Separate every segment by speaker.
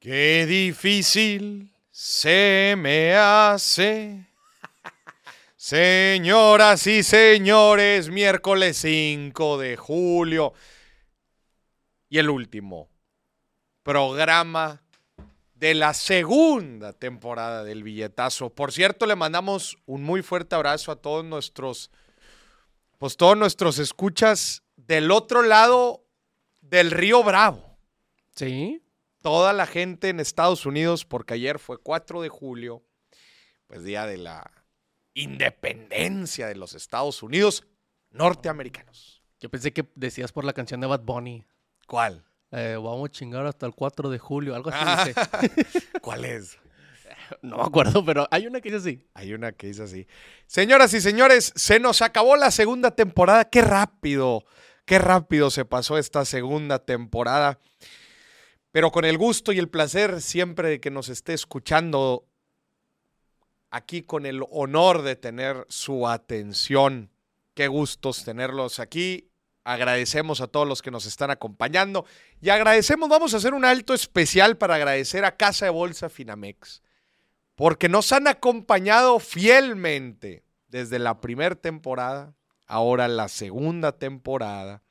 Speaker 1: Qué difícil se me hace. Señoras y señores, miércoles 5 de julio. Y el último programa de la segunda temporada del billetazo. Por cierto, le mandamos un muy fuerte abrazo a todos nuestros, pues todos nuestros escuchas del otro lado del río Bravo.
Speaker 2: Sí.
Speaker 1: Toda la gente en Estados Unidos, porque ayer fue 4 de julio, pues día de la independencia de los Estados Unidos norteamericanos.
Speaker 2: Yo pensé que decías por la canción de Bad Bunny.
Speaker 1: ¿Cuál?
Speaker 2: Eh, vamos a chingar hasta el 4 de julio, algo así
Speaker 1: Ah.
Speaker 2: dice.
Speaker 1: ¿Cuál es?
Speaker 2: No me acuerdo, pero hay una que dice así.
Speaker 1: Hay una que dice así. Señoras y señores, se nos acabó la segunda temporada. Qué rápido, qué rápido se pasó esta segunda temporada. Pero con el gusto y el placer siempre que nos esté escuchando aquí con el honor de tener su atención. Qué gustos tenerlos aquí. Agradecemos a todos los que nos están acompañando y agradecemos, vamos a hacer un alto especial para agradecer a Casa de Bolsa Finamex porque nos han acompañado fielmente desde la primera temporada, ahora la segunda temporada,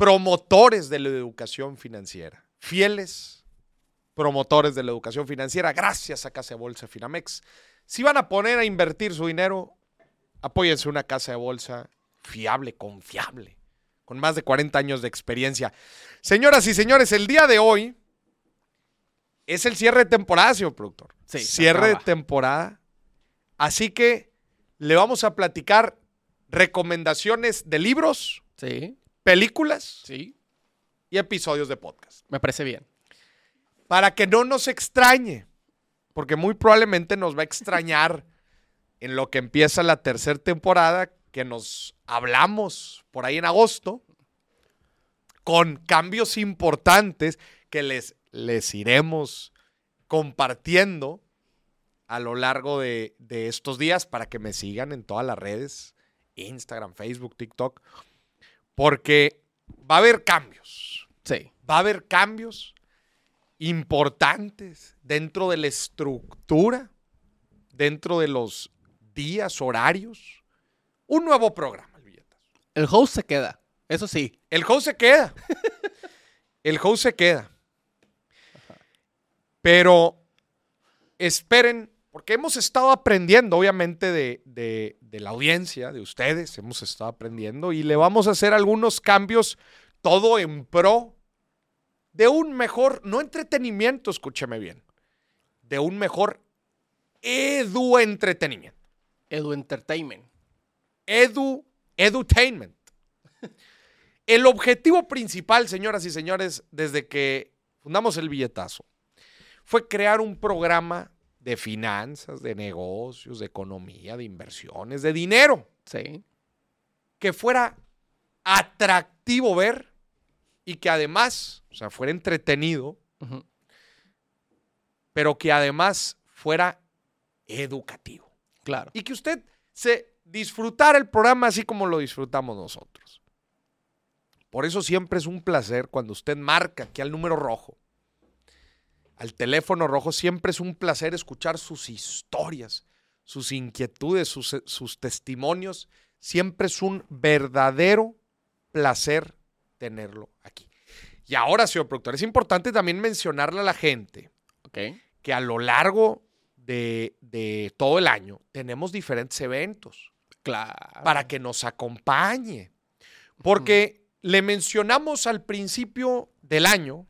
Speaker 1: promotores de la educación financiera, fieles promotores de la educación financiera, gracias a Casa de Bolsa Finamex. Si van a poner a invertir su dinero, apóyense una casa de bolsa fiable, confiable, con más de 40 años de experiencia. Señoras y señores, el día de hoy es el cierre de temporada, señor productor.
Speaker 2: Sí,
Speaker 1: cierre de temporada. Así que le vamos a platicar recomendaciones de libros,
Speaker 2: Sí,
Speaker 1: películas
Speaker 2: sí.
Speaker 1: y episodios de podcast.
Speaker 2: Me parece bien.
Speaker 1: Para que no nos extrañe, porque muy probablemente nos va a extrañar en lo que empieza la tercera temporada, que nos hablamos por ahí en agosto, con cambios importantes que les, les iremos compartiendo a lo largo de, de estos días para que me sigan en todas las redes, Instagram, Facebook, TikTok, porque va a haber cambios
Speaker 2: Sí.
Speaker 1: va a haber cambios importantes dentro de la estructura, dentro de los días, horarios. Un nuevo programa, el billetazo.
Speaker 2: El host se queda. Eso sí.
Speaker 1: El host se queda. El host se queda. Pero esperen, porque hemos estado aprendiendo, obviamente, de, de- de la audiencia, de ustedes, hemos estado aprendiendo y le vamos a hacer algunos cambios, todo en pro de un mejor, no entretenimiento, escúcheme bien, de un mejor edu entretenimiento.
Speaker 2: Edu Entertainment.
Speaker 1: Edu, edutainment. El objetivo principal, señoras y señores, desde que fundamos el billetazo, fue crear un programa de finanzas, de negocios, de economía, de inversiones, de dinero,
Speaker 2: Sí.
Speaker 1: que fuera atractivo ver y que además, o sea, fuera entretenido, pero que además fuera educativo.
Speaker 2: Claro.
Speaker 1: y que usted se disfrutara el programa así como lo disfrutamos nosotros. Por eso siempre es un placer cuando usted marca aquí al número rojo, al teléfono rojo, siempre es un placer escuchar sus historias, sus inquietudes, sus, sus testimonios. Siempre es un verdadero placer tenerlo aquí. Y ahora, señor productor, es importante también mencionarle a la gente que a lo largo de, de todo el año tenemos diferentes eventos
Speaker 2: Claro.
Speaker 1: para que nos acompañe. Porque le mencionamos al principio del año,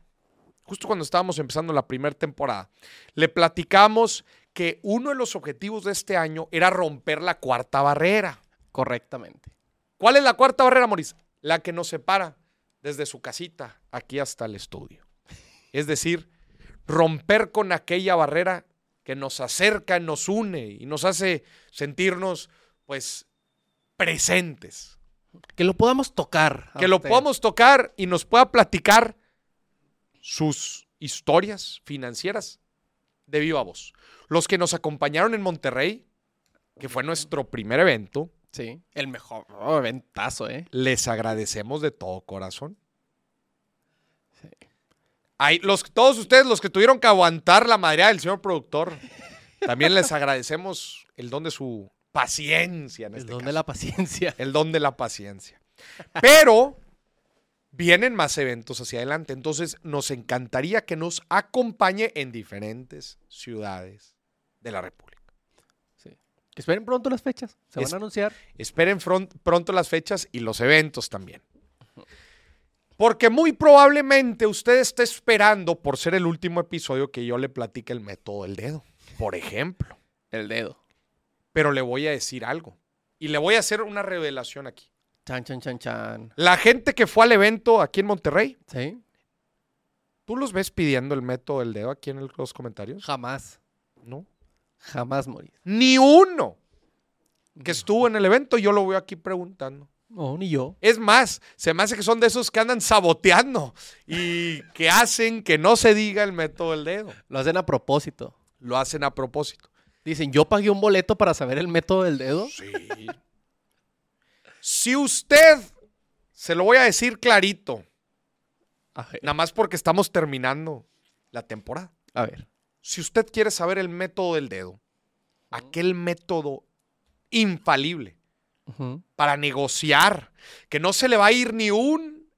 Speaker 1: justo cuando estábamos empezando la primera temporada, le platicamos que uno de los objetivos de este año era romper la cuarta barrera.
Speaker 2: Correctamente.
Speaker 1: ¿Cuál es la cuarta barrera, Maurice? La que nos separa desde su casita aquí hasta el estudio. Es decir, romper con aquella barrera que nos acerca, nos une y nos hace sentirnos, pues, presentes.
Speaker 2: Que lo podamos tocar.
Speaker 1: Que lo podamos tocar y nos pueda platicar sus historias financieras de viva voz. Los que nos acompañaron en Monterrey, que fue nuestro primer evento,
Speaker 2: Sí. El mejor oh, eventazo, ¿eh?
Speaker 1: les agradecemos de todo corazón. Ahí, los, todos ustedes, los que tuvieron que aguantar la madre del señor productor, también les agradecemos el don de su paciencia en
Speaker 2: El
Speaker 1: este
Speaker 2: don
Speaker 1: caso.
Speaker 2: de la paciencia.
Speaker 1: El don de la paciencia. Pero vienen más eventos hacia adelante. Entonces, nos encantaría que nos acompañe en diferentes ciudades de la República.
Speaker 2: Sí. Esperen pronto las fechas. Se
Speaker 1: Es-
Speaker 2: van a anunciar.
Speaker 1: Esperen pronto las fechas y los eventos también. Porque muy probablemente usted esté esperando por ser el último episodio que yo le platique el método del dedo, por ejemplo.
Speaker 2: El dedo.
Speaker 1: Pero le voy a decir algo. Y le voy a hacer una revelación aquí.
Speaker 2: Chan, chan, chan, chan.
Speaker 1: La gente que fue al evento aquí en Monterrey,
Speaker 2: ¿Sí?
Speaker 1: ¿tú los ves pidiendo el método del dedo aquí en el- los comentarios?
Speaker 2: Jamás.
Speaker 1: No.
Speaker 2: Jamás morir.
Speaker 1: Ni uno que estuvo en el evento, yo lo veo aquí preguntando.
Speaker 2: No, ni yo.
Speaker 1: Es más, se me hace que son de esos que andan saboteando y que hacen que no se diga el método del dedo.
Speaker 2: Lo hacen a propósito.
Speaker 1: Lo hacen a propósito.
Speaker 2: Dicen, yo pagué un boleto para saber el método del dedo.
Speaker 1: Sí. Si usted, se lo voy a decir clarito,
Speaker 2: A
Speaker 1: nada más porque estamos terminando la temporada.
Speaker 2: A ver.
Speaker 1: Si usted quiere saber el método del dedo, aquel método infalible para negociar, que no se le va a ir ni un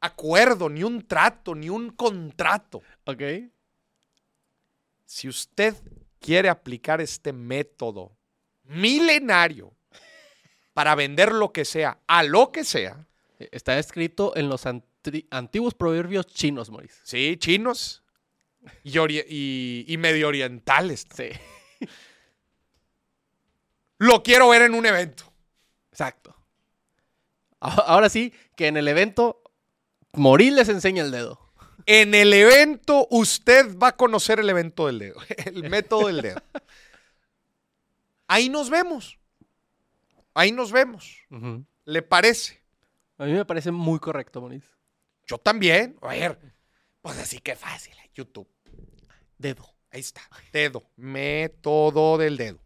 Speaker 1: acuerdo, ni un trato, ni un contrato.
Speaker 2: Ok.
Speaker 1: Si usted quiere aplicar este método milenario para vender lo que sea, a lo que sea,
Speaker 2: Eh, Está escrito en los antiguos proverbios chinos, Maurice.
Speaker 1: sí, chinos y, y- y medio orientales,
Speaker 2: Sí.
Speaker 1: lo quiero ver en un evento.
Speaker 2: Exacto. Ahora sí, que en el evento, morir les enseña el dedo.
Speaker 1: En el evento, usted va a conocer el evento del dedo, el método del dedo. Ahí nos vemos. Ahí nos vemos. ¿Le parece?
Speaker 2: A mí me parece muy correcto, Maurice.
Speaker 1: Yo también. A ver, pues así que fácil. YouTube.
Speaker 2: Dedo.
Speaker 1: Ahí está. Dedo. Método del dedo.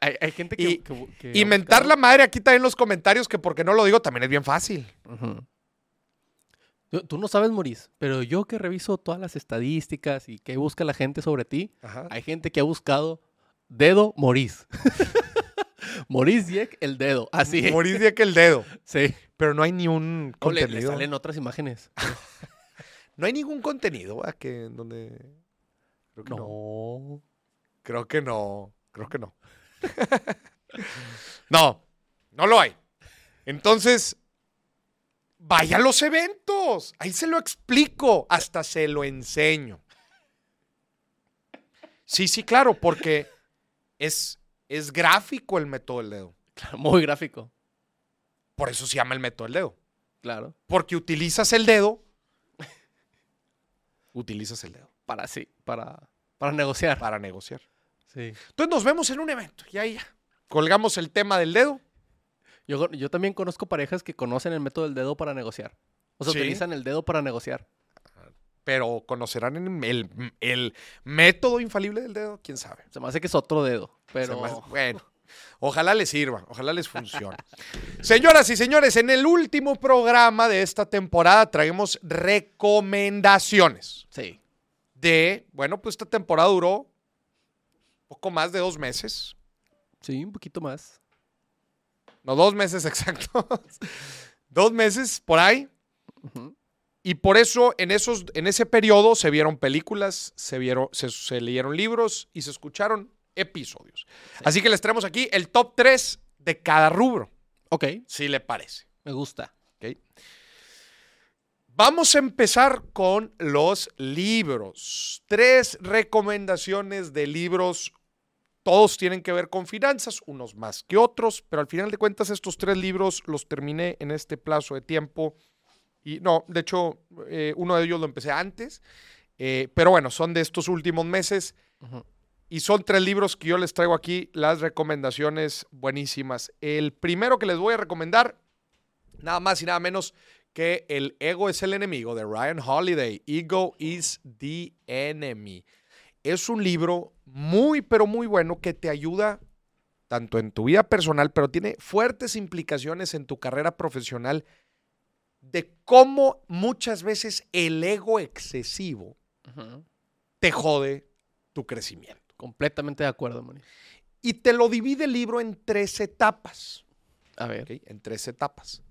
Speaker 2: Hay, gente que...
Speaker 1: Y-
Speaker 2: buscado-
Speaker 1: la madre aquí también en los comentarios, que porque no lo digo también es bien fácil.
Speaker 2: Tú no sabes, Maurice, pero yo que reviso todas las estadísticas y que busca la gente sobre ti, hay gente que ha buscado dedo Maurice. Maurice Dieck, el dedo. Así.
Speaker 1: De que el dedo.
Speaker 2: Sí.
Speaker 1: Pero no hay ni un
Speaker 2: O le, le
Speaker 1: contenido.
Speaker 2: salen otras imágenes.
Speaker 1: No hay ningún contenido ¿verdad? que en donde. Creo que no.
Speaker 2: No.
Speaker 1: Creo que no. Creo que no. no, no lo hay. Entonces, vaya a los eventos. Ahí se lo explico. Hasta se lo enseño. Sí, sí, claro, porque es, es gráfico el método del dedo.
Speaker 2: Claro, muy gráfico.
Speaker 1: Por eso se llama el método del dedo.
Speaker 2: Claro.
Speaker 1: Porque utilizas el dedo. Utilizas el dedo
Speaker 2: Para sí, para, para negociar.
Speaker 1: para negociar.
Speaker 2: Sí.
Speaker 1: Entonces nos vemos en un evento. Y ahí ya. Colgamos el tema del dedo.
Speaker 2: Yo, yo también conozco parejas que conocen el método del dedo para negociar. O sea,
Speaker 1: Sí.
Speaker 2: utilizan el dedo para negociar.
Speaker 1: Pero conocerán en el, el método infalible del dedo, quién sabe.
Speaker 2: Se me hace que es otro dedo. Pero.
Speaker 1: hace- bueno, ojalá les sirva, ojalá les funcione. Señoras y señores, en el último programa de esta temporada traemos recomendaciones
Speaker 2: Sí.
Speaker 1: de, bueno, pues esta temporada duró poco más de dos meses.
Speaker 2: Sí, un poquito más.
Speaker 1: No, dos meses exactos. dos meses por ahí.
Speaker 2: Ujú.
Speaker 1: Y por eso en, esos, en ese periodo se vieron películas, se, vieron, se, se leyeron libros y se escucharon episodios. Así que les traemos aquí el top 3 de cada rubro,
Speaker 2: Ok,
Speaker 1: si le parece.
Speaker 2: me gusta.
Speaker 1: ¿ok? Vamos a empezar con los libros. Tres recomendaciones de libros. Todos tienen que ver con finanzas, unos más que otros, pero al final de cuentas estos tres libros los terminé en este plazo de tiempo. Y no, de hecho, eh, uno de ellos lo empecé antes, eh, pero bueno, son de estos últimos meses. Y son tres libros que yo les traigo aquí, las recomendaciones buenísimas. El primero que les voy a recomendar, nada más y nada menos que El ego es el enemigo de Ryan Holiday. Ego is the enemy. Es un libro muy, pero muy bueno que te ayuda tanto en tu vida personal, pero tiene fuertes implicaciones en tu carrera profesional de cómo muchas veces el ego excesivo te jode tu crecimiento.
Speaker 2: Completamente de acuerdo, Moni.
Speaker 1: Y te lo divide el libro en tres etapas.
Speaker 2: A ver.
Speaker 1: En tres etapas.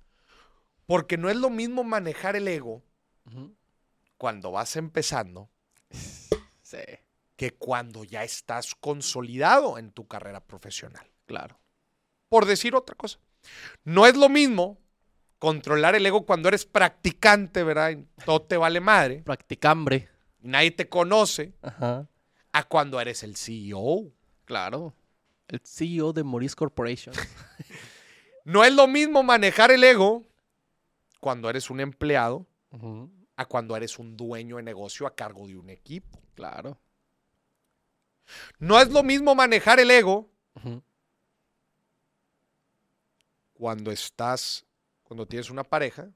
Speaker 1: Porque no es lo mismo manejar el ego cuando vas empezando
Speaker 2: sí.
Speaker 1: que cuando ya estás consolidado en tu carrera profesional.
Speaker 2: Claro.
Speaker 1: Por decir otra cosa. No es lo mismo controlar el ego cuando eres practicante, ¿verdad? todo te vale madre.
Speaker 2: Practicambre.
Speaker 1: Nadie te conoce.
Speaker 2: Ajá.
Speaker 1: A cuando eres el CEO.
Speaker 2: Claro. El CEO de Maurice Corporation.
Speaker 1: no es lo mismo manejar el ego cuando eres un empleado a cuando eres un dueño de negocio a cargo de un equipo.
Speaker 2: Claro.
Speaker 1: No es lo mismo manejar el ego cuando estás, cuando tienes una pareja,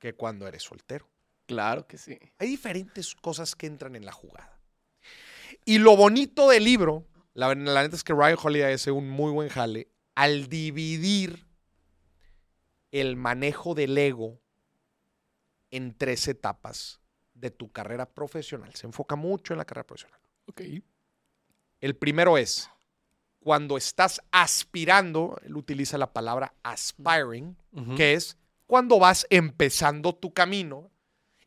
Speaker 1: que cuando eres soltero.
Speaker 2: Claro que sí.
Speaker 1: Hay diferentes cosas que entran en la jugada. Y lo bonito del libro, la, la neta es que Ryan Holiday hace un muy buen jale al dividir el manejo del ego en tres etapas de tu carrera profesional. Se enfoca mucho en la carrera profesional.
Speaker 2: Ok.
Speaker 1: El primero es cuando estás aspirando, él utiliza la palabra aspiring, que es cuando vas empezando tu camino.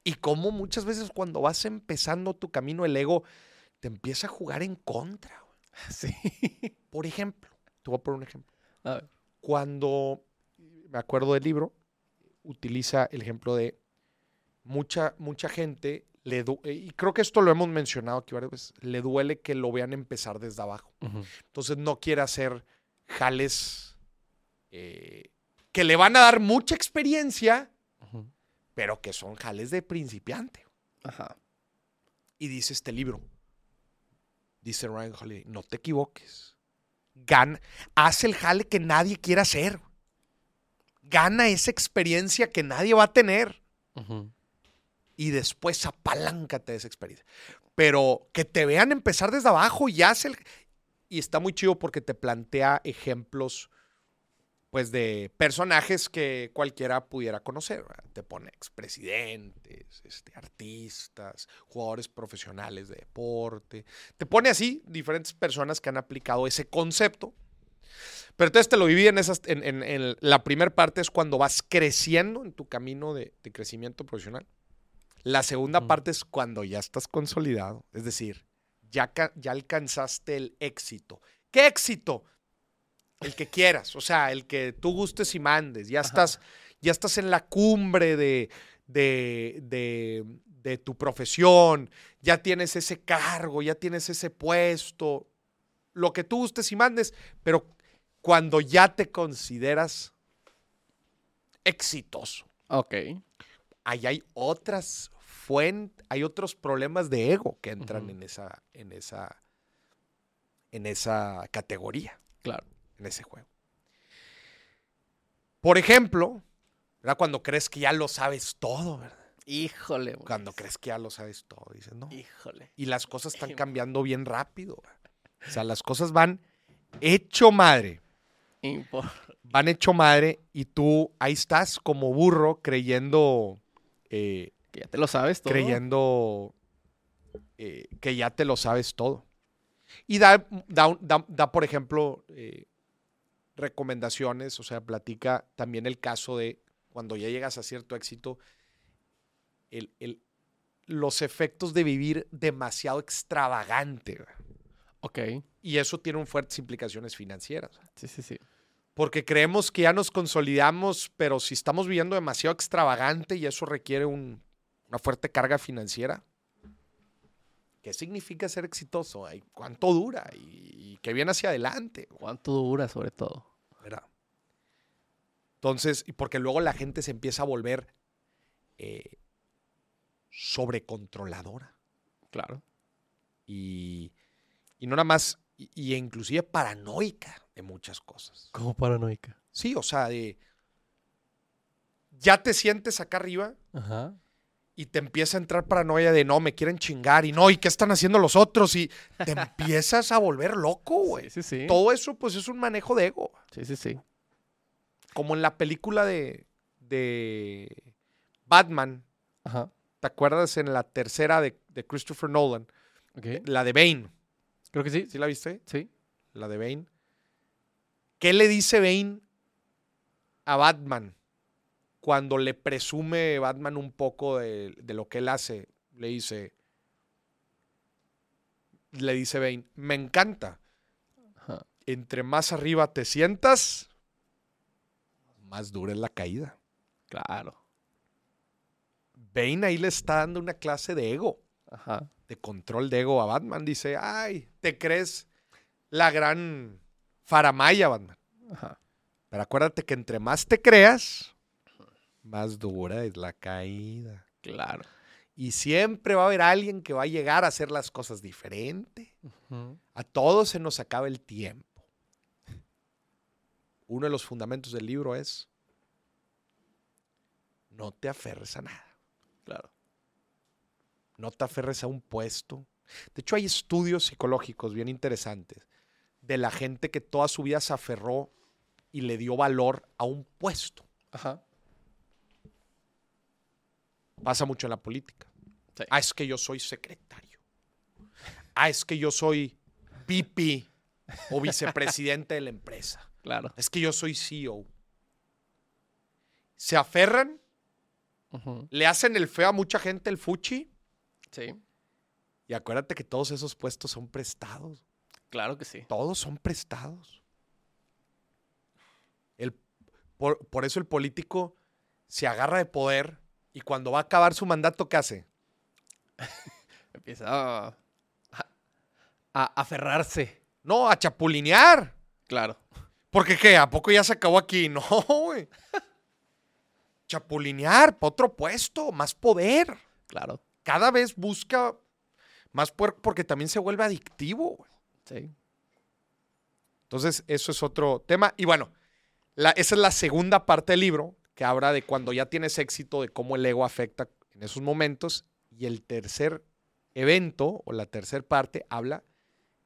Speaker 1: Y como muchas veces cuando vas empezando tu camino, el ego te empieza a jugar en contra.
Speaker 2: Sí.
Speaker 1: Por ejemplo, te voy a poner un ejemplo. Cuando, me acuerdo del libro, utiliza el ejemplo de mucha, mucha gente le y creo que esto lo hemos mencionado aquí varias veces, le duele que lo vean empezar desde abajo. Entonces no quiere hacer jales eh, que le van a dar mucha experiencia, pero que son jales de principiante.
Speaker 2: Ajá.
Speaker 1: Y dice este libro, dice Ryan Holiday, no te equivoques. Gana, haz el jale que nadie quiera hacer. Gana esa experiencia que nadie va a tener y después apaláncate de esa experiencia. Pero que te vean empezar desde abajo y hace el... Y está muy chido porque te plantea ejemplos pues de personajes que cualquiera pudiera conocer. Te pone expresidentes, este, artistas, jugadores profesionales de deporte. Te pone así diferentes personas que han aplicado ese concepto. Pero entonces te lo viví en esas. En, la primera parte es cuando vas creciendo en tu camino de crecimiento profesional. La segunda parte es cuando ya estás consolidado, es decir, ya, ya alcanzaste el éxito. ¿Qué éxito? El que quieras, o sea, el que tú gustes y mandes. Ya estás, ya estás en la cumbre de, de, de tu profesión, ya tienes ese cargo, ya tienes ese puesto, lo que tú gustes y mandes, pero cuando ya te consideras exitoso.
Speaker 2: Ok.
Speaker 1: Ahí hay otras hay otros problemas de ego que entran en, esa, en, esa, en esa categoría.
Speaker 2: Claro.
Speaker 1: En ese juego. Por ejemplo, ¿verdad? cuando crees que ya lo sabes todo, ¿verdad?
Speaker 2: Híjole.
Speaker 1: Cuando crees que ya lo sabes todo, dices, no.
Speaker 2: Híjole.
Speaker 1: Y las cosas están cambiando bien rápido. O sea, las cosas van hecho madre. Van hecho madre y tú ahí estás como burro creyendo eh,
Speaker 2: ya te lo sabes todo.
Speaker 1: Creyendo eh, que ya te lo sabes todo. Y da, da, por ejemplo, eh, recomendaciones, o sea, platica también el caso de cuando ya llegas a cierto éxito, los efectos de vivir demasiado extravagante.
Speaker 2: Ok.
Speaker 1: Y eso tiene un fuertes implicaciones financieras.
Speaker 2: Sí, sí, sí.
Speaker 1: Porque creemos que ya nos consolidamos, pero si estamos viviendo demasiado extravagante y eso requiere un una fuerte carga financiera. ¿Qué significa ser exitoso? ¿Cuánto dura? ¿Y, qué viene hacia adelante?
Speaker 2: ¿Cuánto dura sobre todo?
Speaker 1: ¿Verdad? Entonces, y porque luego la gente se empieza a volver eh, sobrecontroladora.
Speaker 2: Claro.
Speaker 1: Y, y no nada más, y, inclusive paranoica de muchas cosas.
Speaker 2: ¿Cómo paranoica?
Speaker 1: Sí, o sea, de... Ya te sientes acá arriba.
Speaker 2: Ajá
Speaker 1: y te empieza a entrar paranoia de no, me quieren chingar y no, ¿y qué están haciendo los otros? Y te empiezas a volver loco, güey.
Speaker 2: Sí, sí,
Speaker 1: Todo eso, pues, es un manejo de ego.
Speaker 2: Sí, sí, sí.
Speaker 1: Como en la película de, de Batman,
Speaker 2: Ajá.
Speaker 1: ¿te acuerdas en la tercera de, Christopher Nolan? La de Bane.
Speaker 2: Creo que sí.
Speaker 1: ¿Sí la viste?
Speaker 2: Sí.
Speaker 1: La de Bane. ¿Qué le dice Bane a Batman cuando le presume Batman un poco de, lo que él hace? Le dice, le dice Bane, me encanta. Entre más arriba te sientas, más dura es la caída.
Speaker 2: Claro.
Speaker 1: Bane ahí le está dando una clase de ego. De control de ego a Batman. Dice, ay, te crees la gran faramaya, Batman. Pero acuérdate que entre más te creas, más dura es la caída.
Speaker 2: Claro.
Speaker 1: Y siempre va a haber alguien que va a llegar a hacer las cosas diferente. A todos se nos acaba el tiempo. Uno de los fundamentos del libro es no te aferres a nada.
Speaker 2: Claro.
Speaker 1: No te aferres a un puesto. De hecho, hay estudios psicológicos bien interesantes de la gente que toda su vida se aferró y le dio valor a un puesto.
Speaker 2: Ajá.
Speaker 1: Pasa mucho en la política. Ah, es que yo soy secretario. Ah, es que yo soy VP o vicepresidente de la empresa.
Speaker 2: Claro.
Speaker 1: Es que yo soy CEO. Se aferran, le hacen el feo a mucha gente el fuchi.
Speaker 2: Sí.
Speaker 1: Y acuérdate que todos esos puestos son prestados.
Speaker 2: Claro que sí.
Speaker 1: Todos son prestados. El, por, por, eso el político se agarra de poder y cuando va a acabar su mandato, ¿qué hace?
Speaker 2: Empieza a, a, aferrarse.
Speaker 1: No, a chapulinear.
Speaker 2: Claro.
Speaker 1: Porque qué, ¿a poco ya se acabó aquí? No, güey. Chapulinear, para otro puesto, más poder.
Speaker 2: Claro.
Speaker 1: Cada vez busca más poder porque también se vuelve adictivo.
Speaker 2: Sí.
Speaker 1: Entonces, eso es otro tema. Y bueno, esa es la segunda parte del libro, que habla de cuando ya tienes éxito, de cómo el ego afecta en esos momentos. Y el tercer evento, o la tercera parte, habla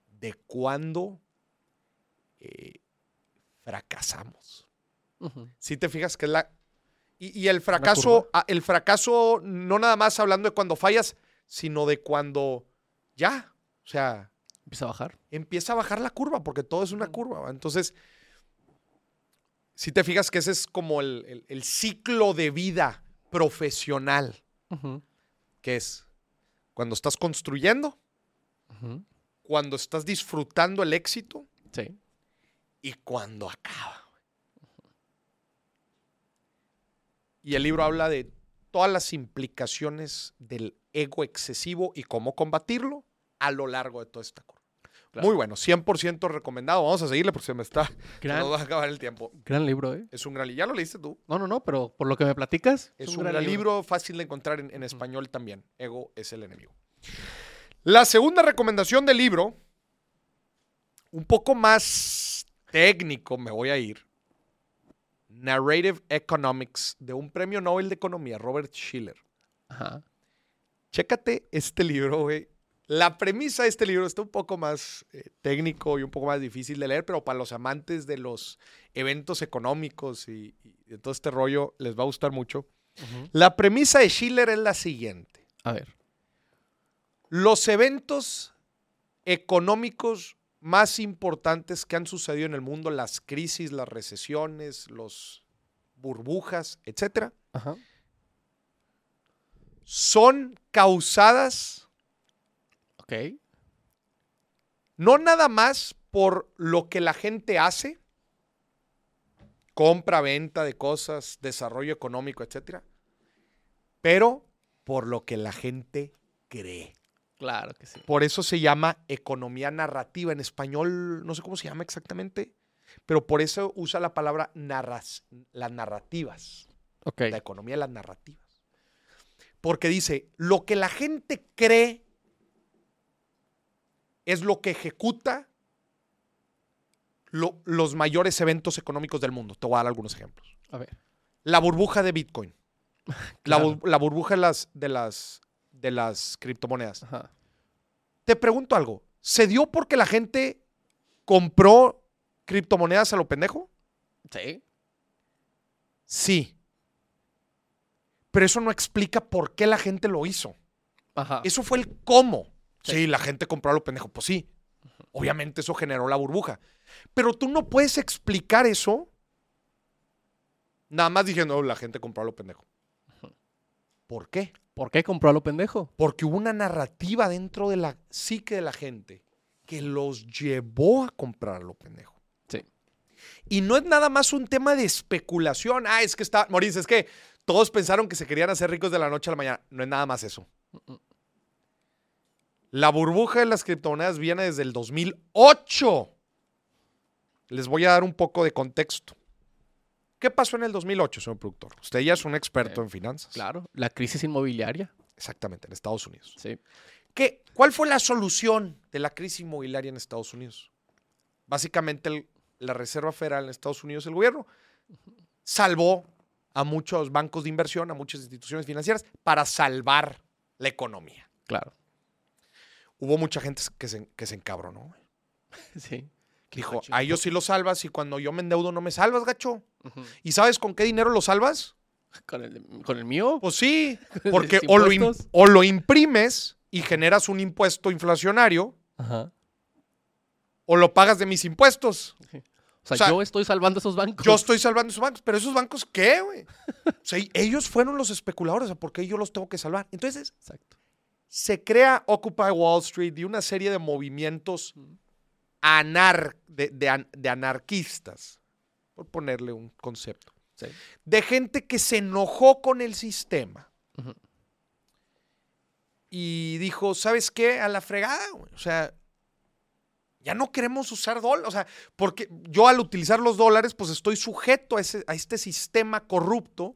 Speaker 1: de cuando eh, fracasamos. Si te fijas que es la... Y, el fracaso, ah, el fracaso no nada más hablando de cuando fallas, sino de cuando ya, o sea...
Speaker 2: Empieza a bajar.
Speaker 1: Empieza a bajar la curva, porque todo es una curva. Entonces, si te fijas que ese es como el, ciclo de vida profesional, que es cuando estás construyendo, cuando estás disfrutando el éxito
Speaker 2: sí.
Speaker 1: y cuando acaba. Y el libro habla de todas las implicaciones del ego excesivo y cómo combatirlo a lo largo de toda esta curva. Muy bueno, 100% recomendado. Vamos a seguirle porque se me está.
Speaker 2: Gran,
Speaker 1: va a acabar el tiempo.
Speaker 2: Gran libro, ¿eh?
Speaker 1: Es un gran libro. ¿Ya lo leíste tú?
Speaker 2: No, no, no, pero por lo que me platicas.
Speaker 1: Es, un, gran, libro. fácil de encontrar en, español también. Ego es el enemigo. La segunda recomendación del libro, un poco más técnico, me voy a ir. Narrative Economics, de un premio Nobel de Economía, Robert Schiller.
Speaker 2: Ajá.
Speaker 1: Chécate este libro, güey. La premisa de este libro está un poco más eh, técnico y un poco más difícil de leer, pero para los amantes de los eventos económicos y, de todo este rollo les va a gustar mucho. La premisa de Schiller es la siguiente.
Speaker 2: A ver.
Speaker 1: Los eventos económicos más importantes que han sucedido en el mundo, las crisis, las recesiones, los burbujas, etcétera, son causadas no nada más por lo que la gente hace, compra, venta de cosas, desarrollo económico, etcétera, pero por lo que la gente cree.
Speaker 2: Claro que sí.
Speaker 1: Por eso se llama economía narrativa. En español, no sé cómo se llama exactamente, pero por eso usa la palabra narras, las narrativas.
Speaker 2: Okay.
Speaker 1: La economía de las narrativas. Porque dice, lo que la gente cree es lo que ejecuta los mayores eventos económicos del mundo. Te voy a dar algunos ejemplos.
Speaker 2: A ver.
Speaker 1: La burbuja de Bitcoin. la, burbuja de las, de las, de las criptomonedas. Te pregunto algo. ¿Se dio porque la gente compró criptomonedas a lo pendejo?
Speaker 2: Sí.
Speaker 1: Sí. Pero eso no explica por qué la gente lo hizo.
Speaker 2: Ajá.
Speaker 1: Eso fue el cómo. Sí,
Speaker 2: Sí.
Speaker 1: la gente compró a lo pendejo. Pues sí. Obviamente eso generó la burbuja. Pero tú no puedes explicar eso nada más diciendo, "Oh, la gente compró a lo pendejo. ¿Por qué?
Speaker 2: ¿Por qué compró a lo pendejo?
Speaker 1: Porque hubo una narrativa dentro de la psique de la gente que los llevó a comprar a lo pendejo.
Speaker 2: Sí.
Speaker 1: Y no es nada más un tema de especulación. Ah, es que está, Maurice, es que todos pensaron que se querían hacer ricos de la noche a la mañana. No es nada más eso. La burbuja de las criptomonedas viene desde el 2008. Les voy a dar un poco de contexto. ¿Qué pasó en el 2008, señor productor? Usted ya es un experto
Speaker 2: Eh,
Speaker 1: en finanzas.
Speaker 2: Claro. La crisis inmobiliaria.
Speaker 1: Exactamente, en Estados Unidos.
Speaker 2: Sí.
Speaker 1: ¿Qué, ¿Cuál fue la solución de la crisis inmobiliaria en Estados Unidos? Básicamente el- la Reserva Federal en Estados Unidos, el gobierno, salvó a muchos bancos de inversión, a muchas instituciones financieras, para salvar la economía.
Speaker 2: Claro.
Speaker 1: Hubo mucha gente que se, que se encabronó.
Speaker 2: Sí.
Speaker 1: Dijo,
Speaker 2: Gacho.
Speaker 1: a ellos sí los salvas y cuando yo me endeudo no me salvas, gacho. ¿Y sabes con qué dinero lo salvas?
Speaker 2: ¿Con el, con el mío?
Speaker 1: Pues sí,
Speaker 2: ¿De
Speaker 1: porque o lo, im- o lo imprimes y generas un impuesto inflacionario
Speaker 2: Ajá.
Speaker 1: o lo pagas de mis impuestos.
Speaker 2: O sea,
Speaker 1: O sea,
Speaker 2: yo estoy salvando esos bancos.
Speaker 1: Yo estoy salvando esos bancos, pero esos bancos, ¿qué, güey? O sea, ellos fueron los especuladores, ¿por qué yo los tengo que salvar? Entonces,
Speaker 2: Exacto.
Speaker 1: Se crea Occupy Wall Street y una serie de movimientos anar de, de an- de anarquistas, por ponerle un concepto,
Speaker 2: Sí.
Speaker 1: de gente que se enojó con el sistema y dijo, ¿sabes qué? A la fregada, güey. O sea, ya no queremos usar dólares. O sea, porque yo al utilizar los dólares, pues estoy sujeto a, ese, a este sistema corrupto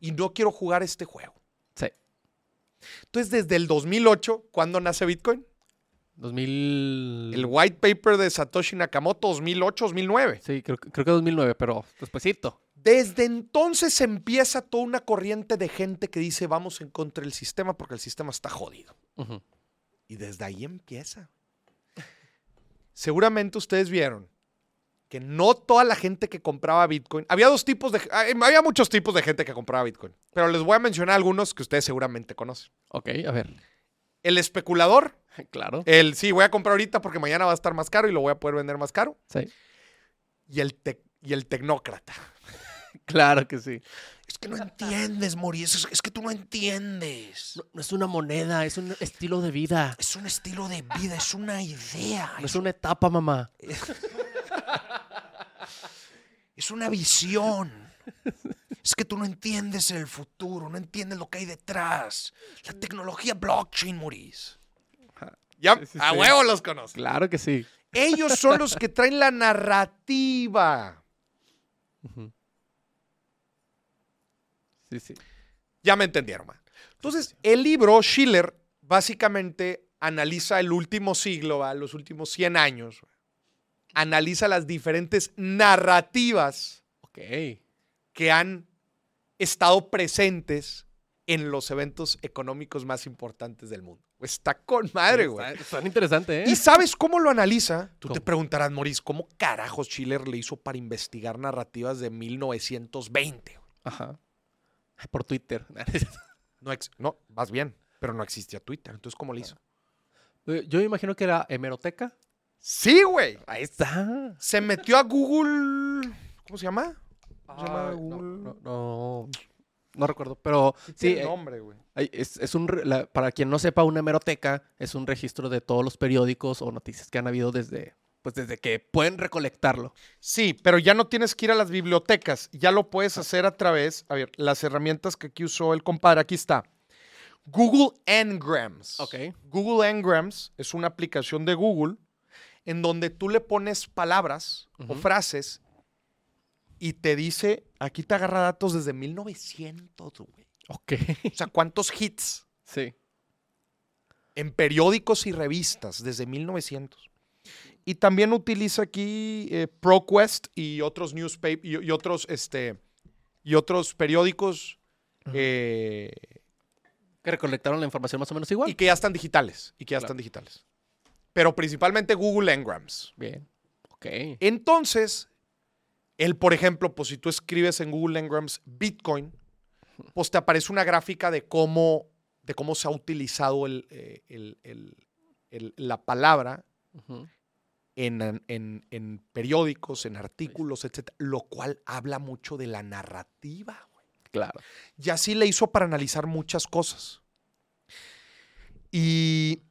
Speaker 1: y no quiero jugar este juego. Entonces, desde el 2008, ¿cuándo nace Bitcoin?
Speaker 2: 2000.
Speaker 1: El white paper de Satoshi Nakamoto, 2008, 2009.
Speaker 2: Sí, creo, creo que 2009, pero despuesito.
Speaker 1: Desde entonces empieza toda una corriente de gente que dice vamos en contra del sistema porque el sistema está jodido. Y desde ahí empieza. Seguramente ustedes vieron que no toda la gente que compraba Bitcoin, había dos tipos de, ah, había muchos tipos de gente que compraba Bitcoin, pero les voy a mencionar algunos que ustedes seguramente conocen.
Speaker 2: Ok, a ver.
Speaker 1: El especulador,
Speaker 2: Claro.
Speaker 1: el sí, voy a comprar ahorita porque mañana va a estar más caro y lo voy a poder vender más caro,
Speaker 2: Sí.
Speaker 1: y el, tec- y el tecnócrata.
Speaker 2: Claro que sí.
Speaker 1: Es que no entiendes, Mauricio, es, es que tú no entiendes.
Speaker 2: No, no es una moneda, es un estilo de vida.
Speaker 1: Es un estilo de vida, es una idea,
Speaker 2: No es una etapa, mamá.
Speaker 1: es una visión. Es que tú no entiendes el futuro, no entiendes lo que hay detrás. La tecnología blockchain, Maurice. Ya,
Speaker 2: Sí, sí,
Speaker 1: a
Speaker 2: sí.
Speaker 1: huevo los conozco.
Speaker 2: Claro que sí.
Speaker 1: Ellos son los que traen la narrativa.
Speaker 2: Sí, sí.
Speaker 1: Ya me entendieron, man. Entonces, el libro Schiller básicamente analiza el último siglo, ¿va? los últimos 100 años. Analiza las diferentes narrativas
Speaker 2: Ok.
Speaker 1: que han estado presentes en los eventos económicos más importantes del mundo. Está con madre, güey.
Speaker 2: Está, está interesante, ¿eh?
Speaker 1: ¿Y sabes cómo lo analiza? Tú te preguntarás, Maurice, ¿cómo carajos Schiller le hizo para investigar narrativas de 1920? güey?
Speaker 2: Ajá. Por Twitter.
Speaker 1: No, no, vas bien, pero no existía Twitter. Entonces, ¿cómo le hizo?
Speaker 2: Yo me imagino que era hemeroteca.
Speaker 1: Sí, güey.
Speaker 2: Ahí está.
Speaker 1: Se metió a Google. ¿Cómo se llama? ¿Cómo se llama
Speaker 2: no,
Speaker 1: Google?
Speaker 2: no, no, no recuerdo, pero sí,
Speaker 1: Tiene
Speaker 2: eh,
Speaker 1: nombre, güey.
Speaker 2: es, es un, la- para quien no sepa, una hemeroteca es un registro de todos los periódicos o noticias que han habido desde, pues desde que pueden recolectarlo.
Speaker 1: Sí, pero ya no tienes que ir a las bibliotecas. Ya lo puedes hacer a través, a ver, las herramientas que aquí usó el compadre. Aquí está. Google Ngrams.
Speaker 2: Ok.
Speaker 1: Google Ngrams es una aplicación de Google en donde tú le pones palabras o frases y te dice, aquí te agarra datos desde 1900, güey.
Speaker 2: Ok.
Speaker 1: O sea, ¿cuántos hits?
Speaker 2: sí.
Speaker 1: en periódicos y revistas desde 1900. Y también utiliza aquí eh, ProQuest y otros newspapers y, y otros este y otros periódicos eh,
Speaker 2: Que recolectaron la información más o menos igual.
Speaker 1: y que ya están digitales y que ya
Speaker 2: Claro.
Speaker 1: están digitales. Pero principalmente Google Ngrams.
Speaker 2: Bien. Ok.
Speaker 1: Entonces, él, por ejemplo, pues si tú escribes en Google Ngrams Bitcoin, pues te aparece una gráfica de cómo, de cómo se ha utilizado el, eh, el, el, la palabra en, en, en, periódicos, en artículos, etc. Lo cual habla mucho de la narrativa.
Speaker 2: Claro.
Speaker 1: Y así le hizo para analizar muchas cosas. Y,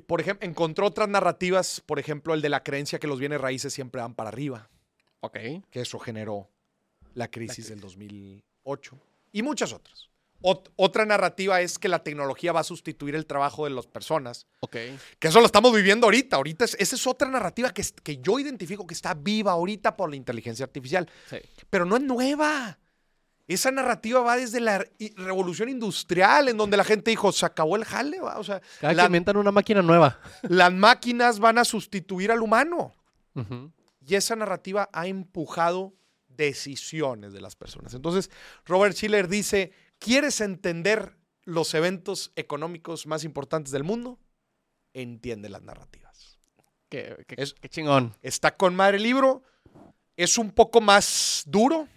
Speaker 1: por ejemplo, encontró otras narrativas, por ejemplo, el de la creencia que los bienes raíces siempre van para arriba.
Speaker 2: Ok.
Speaker 1: Que eso generó la crisis, del 2008. Y muchas otras. otra narrativa es que la tecnología va a sustituir el trabajo de las personas.
Speaker 2: Ok.
Speaker 1: Que eso lo estamos viviendo ahorita. Ahorita esa es otra narrativa que, que yo identifico que está viva ahorita por la inteligencia artificial.
Speaker 2: Sí.
Speaker 1: Pero no es nueva. Esa narrativa va desde la revolución industrial, en donde la gente dijo, se acabó el jale. O sea,
Speaker 2: Cada que inventan una máquina nueva.
Speaker 1: Las máquinas van a sustituir al humano. Y esa narrativa ha empujado decisiones de las personas. Entonces, Robert Schiller dice, ¿quieres entender los eventos económicos más importantes del mundo? Entiende las narrativas.
Speaker 2: Qué, chingón.
Speaker 1: Está con madre el libro. Es un poco más duro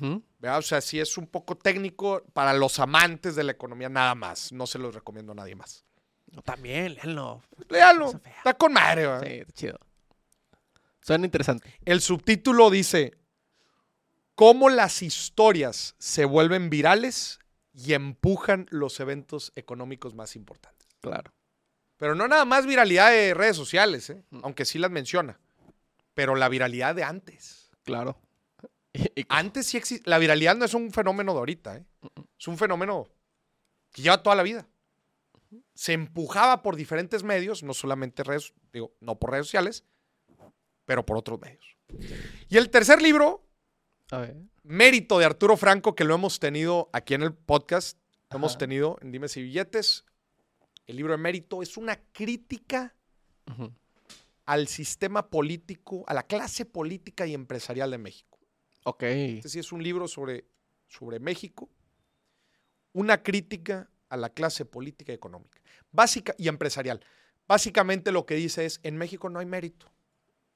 Speaker 1: o sea, sí es un poco técnico para los amantes de la economía nada más. No se los recomiendo a nadie más.
Speaker 2: también, léanlo.
Speaker 1: Léanlo. Está con madre.
Speaker 2: Sí, está chido. Suena interesante.
Speaker 1: El subtítulo dice, cómo las historias se vuelven virales y empujan los eventos económicos más importantes.
Speaker 2: Claro.
Speaker 1: Pero no nada más viralidad de redes sociales, ¿eh? aunque sí las menciona, pero la viralidad de antes.
Speaker 2: Claro.
Speaker 1: Antes sí existe. La viralidad no es un fenómeno de ahorita, ¿eh? Es un fenómeno que lleva toda la vida. Se empujaba por diferentes medios, no solamente redes, digo, no por redes sociales, pero por otros medios. Y el tercer libro, Mérito de Arturo Franco, que lo hemos tenido aquí en el podcast, lo hemos tenido en Dimes y Billetes. El libro de Mérito es una crítica al sistema político, a la clase política y empresarial de México.
Speaker 2: Ok.
Speaker 1: Este sí es un libro sobre, sobre México, una crítica a la clase política y económica, básica y empresarial. Básicamente lo que dice es, en México no hay mérito.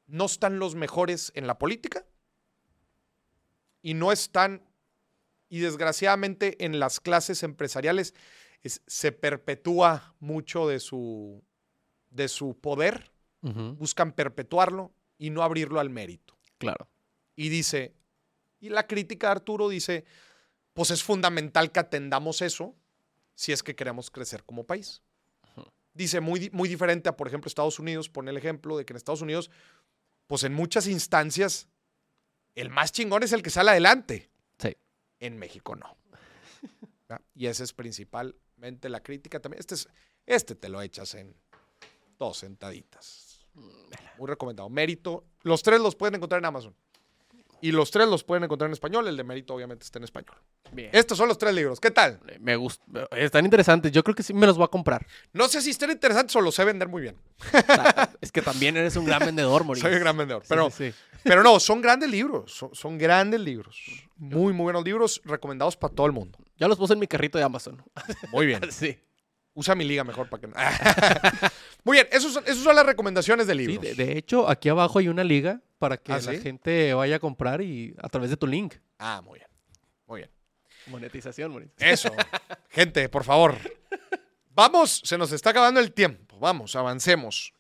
Speaker 1: No están los mejores en la política y no están, y desgraciadamente en las clases empresariales se perpetúa mucho de su, de su poder, buscan perpetuarlo y no abrirlo al mérito.
Speaker 2: Claro.
Speaker 1: Y dice, y la crítica de Arturo dice, pues es fundamental que atendamos eso si es que queremos crecer como país. Dice, muy, muy diferente a, por ejemplo, Estados Unidos, pone el ejemplo de que en Estados Unidos, pues en muchas instancias, el más chingón es el que sale adelante.
Speaker 2: Sí.
Speaker 1: En México no. y esa es principalmente la crítica también. Este, es, este te lo echas en dos sentaditas. Mm, muy recomendado. Mérito. Los tres los pueden encontrar en Amazon. Y los tres los pueden encontrar en español. El de mérito, obviamente, está en español.
Speaker 2: Bien.
Speaker 1: Estos son los tres libros. ¿Qué tal?
Speaker 2: Me gustan. Están interesantes. Yo creo que sí me los voy a comprar.
Speaker 1: No sé si están interesantes o los sé vender muy bien.
Speaker 2: es que también eres un gran vendedor, Mauricio.
Speaker 1: Soy un gran vendedor. Pero, pero no, son grandes libros. Son, grandes libros. Muy, muy buenos libros recomendados para todo el mundo.
Speaker 2: Ya los puse en mi carrito de Amazon.
Speaker 1: Muy bien.
Speaker 2: sí.
Speaker 1: Usa mi liga mejor para que no. Muy bien, esas son, son, las recomendaciones del libro.
Speaker 2: Sí, de, hecho, aquí abajo hay una liga para que ¿Ah, la gente vaya a comprar y a través de tu link.
Speaker 1: Ah, muy bien. Muy bien.
Speaker 2: Monetización, monetización.
Speaker 1: Eso. gente, por favor. Vamos, se nos está acabando el tiempo. Vamos, avancemos.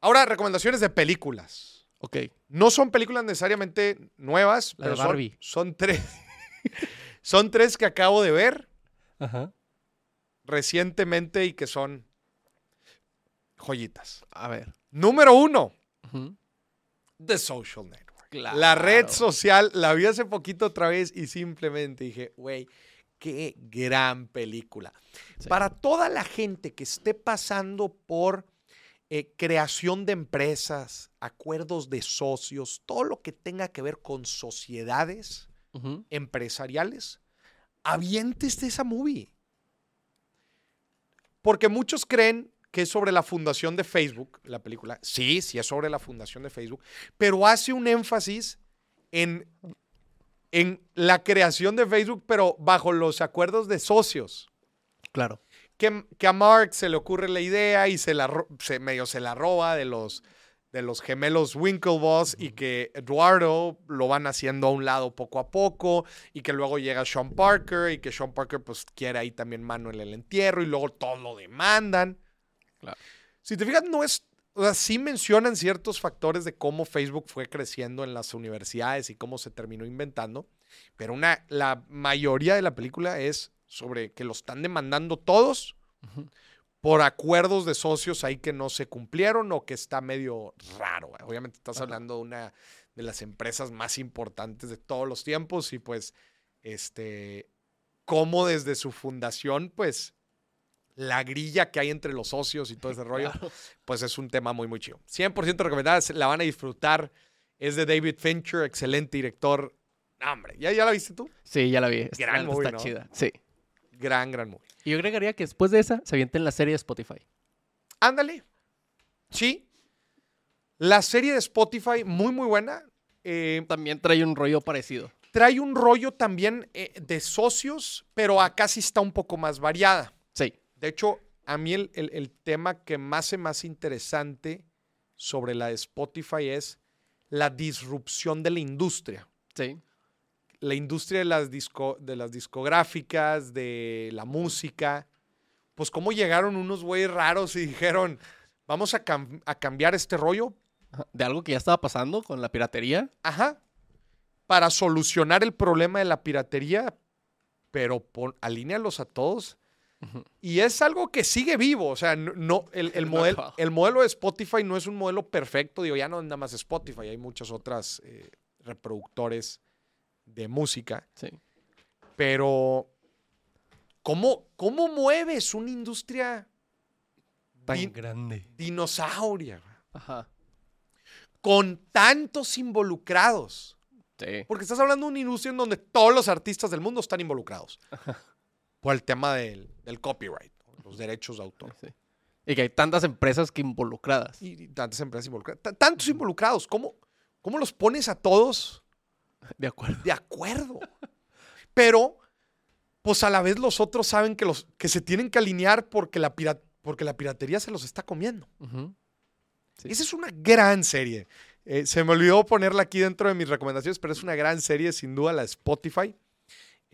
Speaker 1: Ahora, recomendaciones de películas.
Speaker 2: Ok.
Speaker 1: No son películas necesariamente nuevas, pero son, son tres. son tres que acabo de ver.
Speaker 2: Ajá
Speaker 1: recientemente y que son joyitas.
Speaker 2: A ver.
Speaker 1: Número uno, The Social Network. La red social, la vi hace poquito otra vez y simplemente dije, güey, qué gran película. Para toda la gente que esté pasando por eh, creación de empresas, acuerdos de socios, todo lo que tenga que ver con sociedades empresariales, avientes de esa movie. Porque muchos creen que es sobre la fundación de Facebook, la película. Sí, sí es sobre la fundación de Facebook, pero hace un énfasis en, en la creación de Facebook, pero bajo los acuerdos de socios.
Speaker 2: Claro.
Speaker 1: Que, a Mark se le ocurre la idea y se la medio se la roba de los, de los gemelos Winklevoss y que Eduardo lo van haciendo a un lado poco a poco y que luego llega Sean Parker y que Sean Parker pues quiere ahí también mano en el entierro y luego todo lo demandan.
Speaker 2: Claro.
Speaker 1: Si te fijas, no es, o sea, sí mencionan ciertos factores de cómo Facebook fue creciendo en las universidades y cómo se terminó inventando, pero una, la mayoría de la película es sobre que lo están demandando todos por acuerdos de socios ahí que no se cumplieron o que está medio raro. Obviamente estás hablando de una de las empresas más importantes de todos los tiempos y pues, este, cómo desde su fundación, pues, la grilla que hay entre los socios y todo ese rollo, pues es un tema muy, muy chido. 100% recomendada, la van a disfrutar. Es de David Fincher, excelente director. hombre, ¿ya, ¿ya la viste tú?
Speaker 2: Sí, ya la vi.
Speaker 1: Gran
Speaker 2: está chida. Sí.
Speaker 1: Gran, gran movie.
Speaker 2: Y yo agregaría que después de esa se avienten la serie de Spotify.
Speaker 1: Ándale. Sí. La serie de Spotify, muy, muy buena.
Speaker 2: Eh, también trae un rollo parecido.
Speaker 1: Trae un rollo también eh, de socios, pero acá sí está un poco más variada.
Speaker 2: Sí.
Speaker 1: De hecho, a mí el, el tema que más es más interesante sobre la de Spotify es la disrupción de la industria.
Speaker 2: Sí
Speaker 1: la industria de las, disco, de las discográficas, de la música, pues cómo llegaron unos güeyes raros y dijeron, vamos a, cambiar este rollo.
Speaker 2: De algo que ya estaba pasando con la piratería.
Speaker 1: Ajá. Para solucionar el problema de la piratería, pero pon, alínealos a todos. Y es algo que sigue vivo, o sea, no, el, el, modelo, el modelo de Spotify no es un modelo perfecto, digo, ya no nada más Spotify, hay muchos otros eh, reproductores de música.
Speaker 2: Sí.
Speaker 1: Pero, ¿cómo, cómo mueves una industria
Speaker 2: tan grande?
Speaker 1: Dinosauria.
Speaker 2: Ajá.
Speaker 1: Con tantos involucrados.
Speaker 2: Sí.
Speaker 1: Porque estás hablando de una industria en donde todos los artistas del mundo están involucrados. Por el tema del, copyright, los derechos de autor. Sí.
Speaker 2: Y que hay tantas empresas que involucradas.
Speaker 1: Y, tantas empresas involucradas. tantos involucrados. ¿Cómo, ¿Cómo los pones a todos
Speaker 2: De acuerdo.
Speaker 1: De acuerdo. Pero, pues a la vez los otros saben que, los, que se tienen que alinear porque la, porque la piratería se los está comiendo. Esa es una gran serie. Eh, se me olvidó ponerla aquí dentro de mis recomendaciones, pero es una gran serie, sin duda, la Spotify.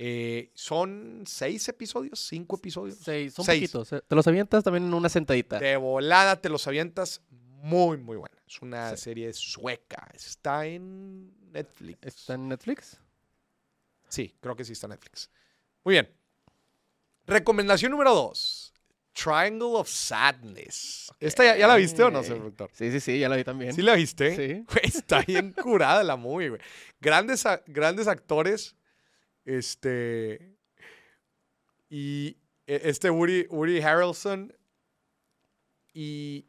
Speaker 1: Eh, son seis episodios, cinco episodios.
Speaker 2: Seis, son poquitos. Eh. Te los avientas también en una sentadita.
Speaker 1: De volada te los avientas muy, muy buena. Es una serie sueca. Está en Netflix.
Speaker 2: ¿Está en Netflix?
Speaker 1: Sí, creo que sí está en Netflix. Muy bien. Recomendación número dos. Triangle of Sadness. ¿Esta ya, la viste o no, señor doctor?
Speaker 2: Sí, sí, sí, ya la vi también.
Speaker 1: ¿Sí la viste?
Speaker 2: Sí.
Speaker 1: está bien curada la movie, güey. Grandes, grandes actores. Este. Y e, este Woody, Woody Harrelson. Y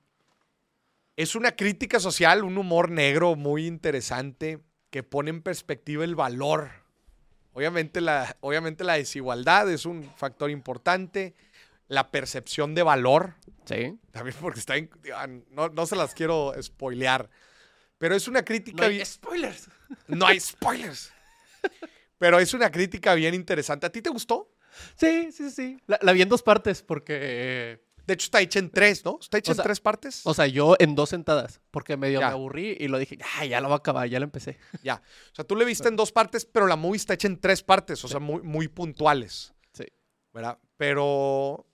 Speaker 1: es una crítica social, un humor negro muy interesante que pone en perspectiva el valor. Obviamente la, obviamente la desigualdad es un factor importante. La percepción de valor.
Speaker 2: Sí.
Speaker 1: También porque está no, no, se las quiero spoilear. Pero es una crítica.
Speaker 2: No hay spoilers.
Speaker 1: No hay spoilers. pero es una crítica bien interesante. ¿A ti te gustó?
Speaker 2: Sí, sí, sí. La, la vi en dos partes porque
Speaker 1: de hecho, está hecha en tres, ¿no? Está hecha en tres partes.
Speaker 2: O sea, yo en dos sentadas, porque medio me aburrí y lo dije, ya, ya lo va a acabar, ya lo empecé.
Speaker 1: Ya. O sea, tú le viste en dos partes, pero la movie está hecha en tres partes, o sea, muy, muy puntuales.
Speaker 2: Sí.
Speaker 1: ¿Verdad? Pero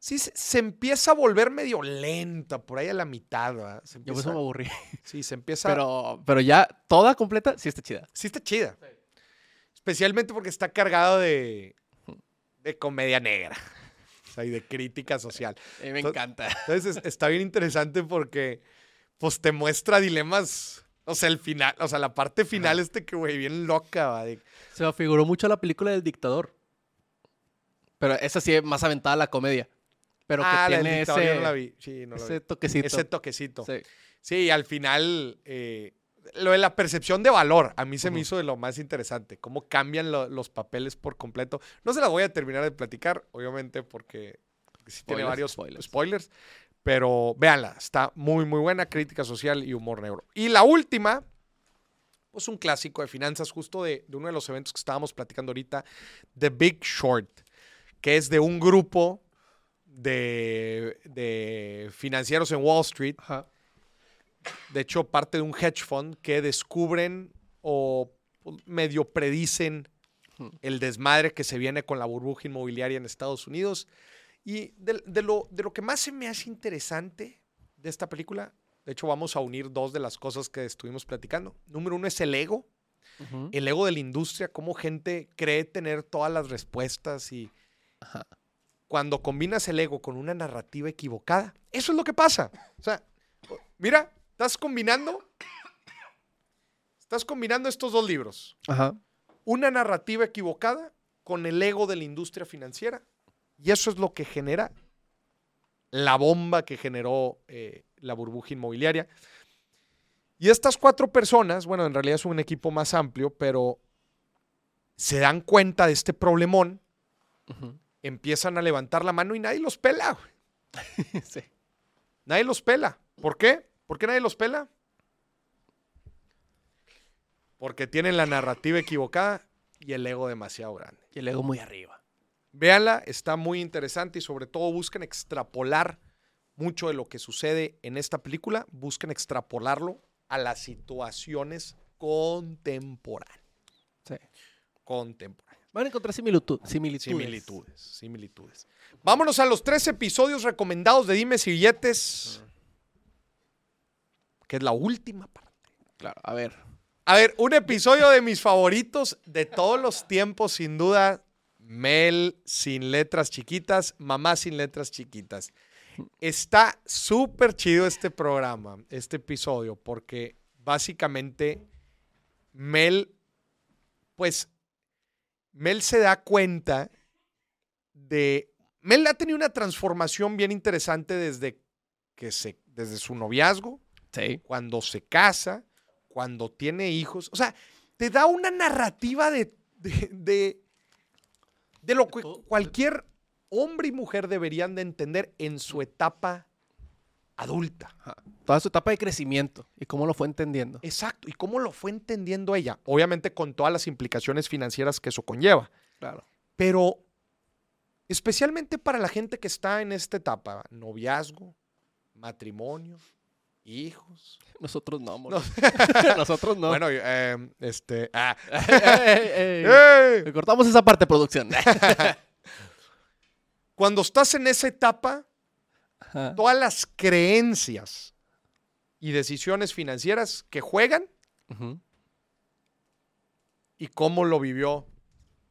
Speaker 1: sí se, empieza a volver medio lenta por ahí a la mitad, ¿verdad?
Speaker 2: Yo por eso me aburrí.
Speaker 1: Sí, se empieza.
Speaker 2: Pero, pero ya toda completa, sí está chida.
Speaker 1: Sí está chida. Especialmente porque está cargado de, de comedia negra y de crítica social.
Speaker 2: me encanta.
Speaker 1: Entonces está bien interesante porque pues te muestra dilemas, o sea, el final, o sea, la parte final este que, güey, bien loca,
Speaker 2: Se me figuró mucho la película del dictador. Pero esa sí es más aventada la comedia. Pero que ah, tiene ese,
Speaker 1: Sí, no
Speaker 2: ese toquecito.
Speaker 1: Ese toquecito.
Speaker 2: Sí.
Speaker 1: Sí, al final, eh, lo de la percepción de valor, a mí se me hizo de lo más interesante. Cómo cambian los papeles por completo. No se la voy a terminar de platicar, obviamente, porque, sí tiene varios spoilers. Pero véanla, está muy, muy buena. Crítica social y humor negro. Y la última, pues un clásico de finanzas, justo de, uno de los eventos que estábamos platicando ahorita, The Big Short, que es de un grupo de, de financieros en Wall Street de hecho, parte de un hedge fund que descubren o medio predicen el desmadre que se viene con la burbuja inmobiliaria en Estados Unidos. Y de, lo, de lo que más se me hace interesante de esta película, de hecho vamos a unir dos de las cosas que estuvimos platicando. Número uno es el ego, el ego de la industria, cómo gente cree tener todas las respuestas y cuando combinas el ego con una narrativa equivocada, eso es lo que pasa. O sea, mira, estás combinando, estás combinando estos dos libros. Ajá una narrativa equivocada con el ego de la industria financiera. Y eso es lo que genera la bomba que generó eh, la burbuja inmobiliaria. Y estas cuatro personas, bueno, en realidad es un equipo más amplio, pero se dan cuenta de este problemón, empiezan a levantar la mano y nadie los pela. Nadie los pela. ¿Por qué? ¿Por qué nadie los pela? Porque tienen la narrativa equivocada y el ego demasiado grande.
Speaker 2: Y el ego muy arriba.
Speaker 1: Véanla, está muy interesante y sobre todo busquen extrapolar mucho de lo que sucede en esta película, busquen extrapolarlo a las situaciones contemporáneas. Sí. Contemporáneas.
Speaker 2: Van a encontrar similitudes.
Speaker 1: Similitudes, similitudes. Vámonos a los tres episodios recomendados de Dimes y Billetes, que es la última parte.
Speaker 2: Claro, a ver.
Speaker 1: A ver, un episodio de mis favoritos de todos los tiempos, sin duda. Mel sin letras chiquitas, mamá sin letras chiquitas. Está súper chido este programa, este episodio, porque básicamente Mel, pues, Mel se da cuenta de... Mel ha tenido una transformación bien interesante desde que se, desde su noviazgo, sí. cuando se casa, cuando tiene hijos. O sea, te da una narrativa de, de, de, lo que cualquier hombre y mujer deberían de entender en su etapa adulta.
Speaker 2: Toda su etapa de crecimiento y cómo lo fue entendiendo.
Speaker 1: Exacto, y cómo lo fue entendiendo ella. Obviamente con todas las implicaciones financieras que eso conlleva.
Speaker 2: Claro.
Speaker 1: Pero especialmente para la gente que está en esta etapa, noviazgo, matrimonio, hijos.
Speaker 2: Nosotros no, amor. Nosotros no.
Speaker 1: Bueno, eh, este. Ah.
Speaker 2: Cortamos esa parte, producción.
Speaker 1: Cuando estás en esa etapa, todas las creencias y decisiones financieras que juegan y cómo lo vivió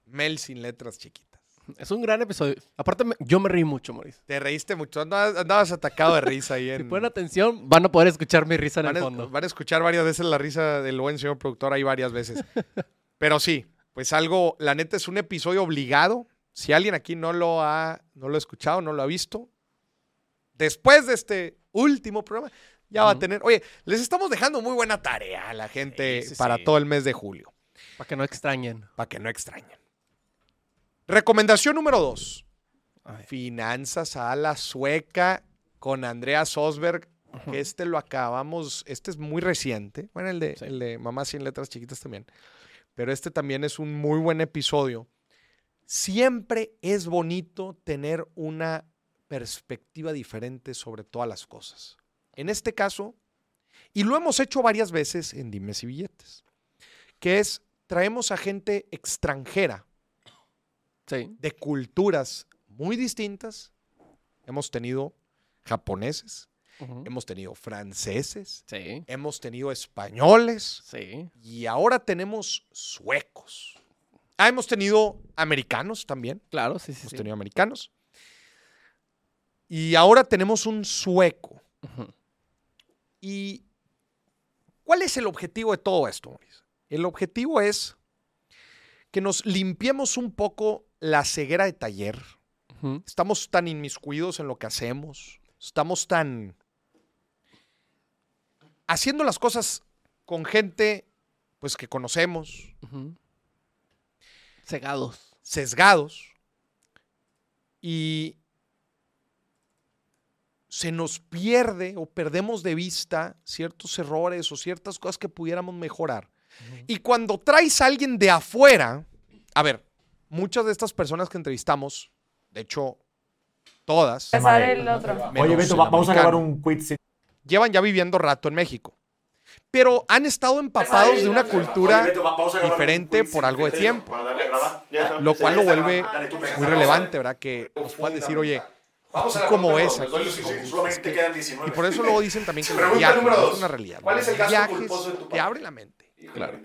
Speaker 1: Mel sin letras chiquitas.
Speaker 2: Es un gran episodio. Aparte, yo me reí mucho, Maurice.
Speaker 1: Te reíste mucho. Andabas, atacado de risa ahí en...
Speaker 2: Si ponen atención, van a poder escuchar mi risa en el fondo.
Speaker 1: Van a escuchar varias veces la risa del buen señor productor ahí varias veces. Pero sí, pues algo, la neta es un episodio obligado. Si alguien aquí no lo ha, no lo ha escuchado, no lo ha visto, después de este último programa, ya va a tener. Oye, les estamos dejando muy buena tarea a la gente para todo el mes de julio.
Speaker 2: Para que no extrañen.
Speaker 1: Para que no extrañen. Recomendación número dos. Finanzas a la sueca con Andrea Sosberg. este lo acabamos, este es muy reciente. Bueno, el de, el de Mamá sin letras chiquitas también. Pero este también es un muy buen episodio. Siempre es bonito tener una perspectiva diferente sobre todas las cosas. En este caso, y lo hemos hecho varias veces en Dimes y Billetes, que es traemos a gente extranjera de culturas muy distintas. Hemos tenido japoneses, hemos tenido franceses, hemos tenido españoles y ahora tenemos suecos. Ah, hemos tenido americanos también.
Speaker 2: Claro, sí,
Speaker 1: sí. Hemos tenido americanos. Y ahora tenemos un sueco. ¿Y cuál es el objetivo de todo esto, Mauricio? El objetivo es que nos limpiemos un poco la ceguera de taller. Estamos tan inmiscuidos en lo que hacemos. Estamos tan haciendo las cosas con gente pues que conocemos.
Speaker 2: Cegados.
Speaker 1: Sesgados. Y se nos pierde o perdemos de vista ciertos errores o ciertas cosas que pudiéramos mejorar. Y cuando traes a alguien de afuera, a ver, muchas de estas personas que entrevistamos, de hecho, todas.
Speaker 3: el otro.
Speaker 4: Oye, Beto, vamos a grabar un quiz.
Speaker 1: llevan ya viviendo rato en México. Pero han estado empapados de una cultura diferente por algo de tiempo. Lo cual lo vuelve muy relevante, ¿verdad? Que nos puedan decir, oye, Vamos a como es aquí. Y por eso luego dicen también que los viajes es una realidad.
Speaker 3: ¿Cuál es el gasto
Speaker 1: viajes
Speaker 3: culposo de tu
Speaker 1: te abre la mente.
Speaker 2: Claro.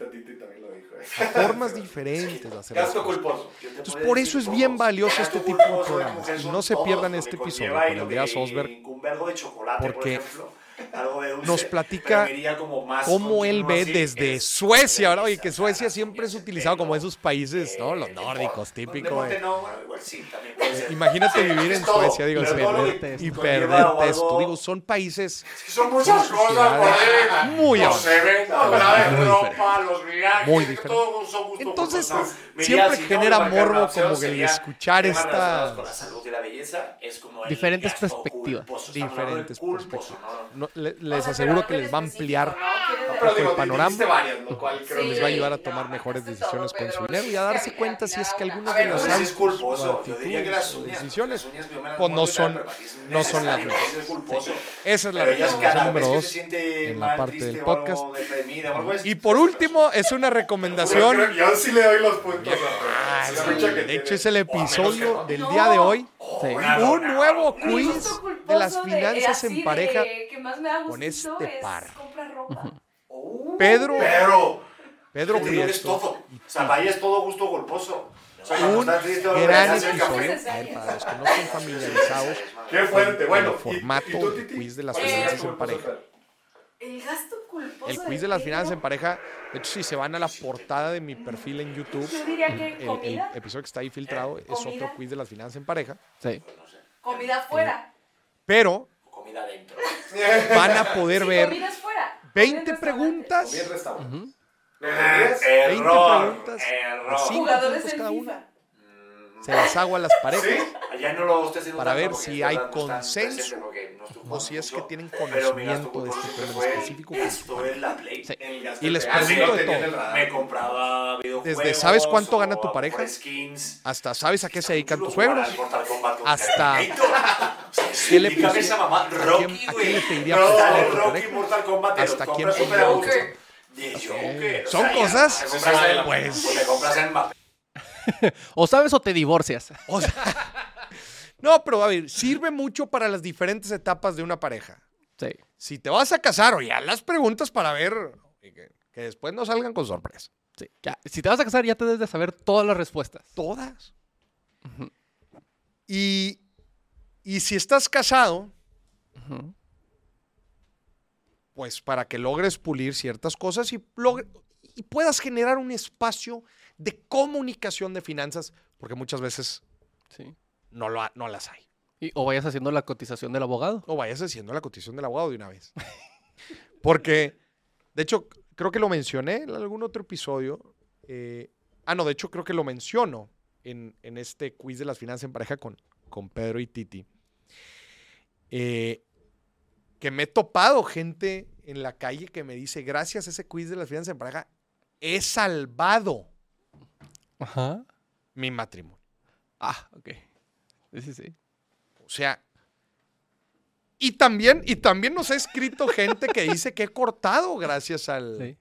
Speaker 1: Formas diferentes de hacer las
Speaker 3: Gasto
Speaker 1: cosas.
Speaker 3: culposo.
Speaker 1: Entonces, por eso es bien valioso este tipo de programas. Y no se pierdan este episodio con Osberg, porque nos platica cómo él ve desde Suecia, ¿verdad? Oye, que Suecia siempre es utilizado como esos países, ¿no? Los nórdicos, típico de... Imagínate vivir en Suecia, digo, perderte y perderte esto.
Speaker 3: algo-
Speaker 1: Digo, son países
Speaker 3: Son muchas cosas,
Speaker 1: muy
Speaker 3: Los viajes.
Speaker 1: Muy
Speaker 3: que
Speaker 1: diferente.
Speaker 3: todo son gusto
Speaker 1: Entonces,
Speaker 3: culposo.
Speaker 1: siempre genera morbo como que el escuchar
Speaker 3: temas
Speaker 1: esta-
Speaker 3: relacionados con la salud y la belleza, es como el
Speaker 2: Diferentes perspectivas.
Speaker 3: de
Speaker 1: diferentes perspectivas.
Speaker 3: ¿No?
Speaker 1: No, le-
Speaker 4: O
Speaker 1: les
Speaker 4: sea,
Speaker 1: aseguro que les va a ampliar
Speaker 4: ¿no?
Speaker 1: Poco el panorama.
Speaker 3: varias, lo cual creo
Speaker 4: Sí,
Speaker 1: les va a ayudar a
Speaker 4: no,
Speaker 1: tomar mejores decisiones
Speaker 4: todo,
Speaker 1: con su dinero y a
Speaker 4: que
Speaker 1: darse cuenta si es que
Speaker 4: una-
Speaker 1: algunas de las o
Speaker 3: que
Speaker 1: o decisiones pues no son- no son las mejores.
Speaker 3: es culposo.
Speaker 1: Esa es la recomendación número
Speaker 3: que
Speaker 1: dos en la parte del
Speaker 3: o
Speaker 1: podcast.
Speaker 3: o.
Speaker 1: Y por último, es una recomendación.
Speaker 3: Yo sí le doy los puntos.
Speaker 1: Ah, sí,
Speaker 3: que
Speaker 1: de hecho, es el
Speaker 3: o que
Speaker 1: episodio del día de hoy.
Speaker 2: Sí.
Speaker 1: Un nuevo quiz de las finanzas en pareja
Speaker 4: de que más me da
Speaker 1: con
Speaker 4: gustito
Speaker 1: este
Speaker 4: es
Speaker 1: par.
Speaker 4: comprar ropa.
Speaker 3: Uh,
Speaker 1: Pedro,
Speaker 3: Pedro.
Speaker 1: Pedro
Speaker 3: es
Speaker 1: Prieto.
Speaker 3: todo. O sea, para ella es todo gusto culposo. O sea,
Speaker 1: Un gran episodio.
Speaker 3: café.
Speaker 1: A ver, para los que no estén familiarizados
Speaker 3: Qué fuerte.
Speaker 1: con
Speaker 3: Bueno,
Speaker 1: el
Speaker 3: y-
Speaker 1: formato
Speaker 3: y tú, Titi?
Speaker 1: quiz de las
Speaker 4: Eh,
Speaker 1: finanzas
Speaker 3: ¿Cómo
Speaker 1: en pareja.
Speaker 4: El gasto culposo.
Speaker 1: El quiz
Speaker 4: de
Speaker 1: de las finanzas en pareja, de hecho, si se van a la portada de mi perfil en YouTube,
Speaker 4: Yo diría que
Speaker 1: el, el episodio que está ahí filtrado es
Speaker 4: ¿Comida?
Speaker 1: otro quiz de las finanzas en pareja,
Speaker 2: Sí.
Speaker 4: comida afuera.
Speaker 1: pero
Speaker 3: Comida
Speaker 1: van a poder ver
Speaker 4: comida afuera.
Speaker 1: 20
Speaker 4: Comida en
Speaker 1: preguntas,
Speaker 3: Comida en restaurante.
Speaker 2: Ujú.
Speaker 3: ¿Lo entendías?
Speaker 1: 20
Speaker 3: Error.
Speaker 1: preguntas,
Speaker 3: Error.
Speaker 1: cinco
Speaker 4: Jugadores
Speaker 1: cada
Speaker 4: FIFA.
Speaker 1: una. Se las hago a las parejas. Para ver si hay consenso
Speaker 3: no
Speaker 1: o si es que tienen conocimiento de este
Speaker 3: fue,
Speaker 1: específico.
Speaker 3: Esto es la Play.
Speaker 2: Sí.
Speaker 3: El gasto
Speaker 1: Y les pregunto de todo. Desde, ¿sabes cuánto gana tu pareja? Hasta sabes a qué se dedican tus
Speaker 3: con
Speaker 1: hasta qué le
Speaker 3: Dígame
Speaker 1: pusi-
Speaker 3: esa mamá,
Speaker 1: a quién- le pediría ¿Hasta quién Son cosas,
Speaker 3: te compras el-
Speaker 1: pues.
Speaker 3: Te compras el Mbappé.
Speaker 2: O sabes o te divorcias.
Speaker 1: O sea, no, pero a ver, sirve mucho para las diferentes etapas de una pareja.
Speaker 2: Sí.
Speaker 1: Si te vas a casar, oye, las preguntas para ver que, que después no salgan con sorpresa.
Speaker 2: sí. Ya, Si te vas a casar, ya te debes de saber todas las respuestas.
Speaker 1: Todas. Y, y si estás casado, pues para que logres pulir ciertas cosas y, logre- y puedas generar un espacio de comunicación de finanzas, porque muchas veces
Speaker 2: Sí.
Speaker 1: no, lo, ha- no las hay.
Speaker 2: Y- o vayas haciendo la cotización del abogado.
Speaker 1: O vayas haciendo la cotización del abogado de una vez. Porque, de hecho, creo que lo mencioné en algún otro episodio. eh, ah, no, de hecho, creo que lo menciono en, en este quiz de las finanzas en pareja con, con Pedro y Titi. Eh, que me he topado gente en la calle que me dice, gracias a ese quiz de las finanzas en pareja, he salvado
Speaker 2: Ajá.
Speaker 1: mi matrimonio.
Speaker 2: Ah, ok. Sí, sí, sí.
Speaker 1: O sea, y también, y también nos ha escrito gente que dice que he cortado gracias al...
Speaker 2: Sí.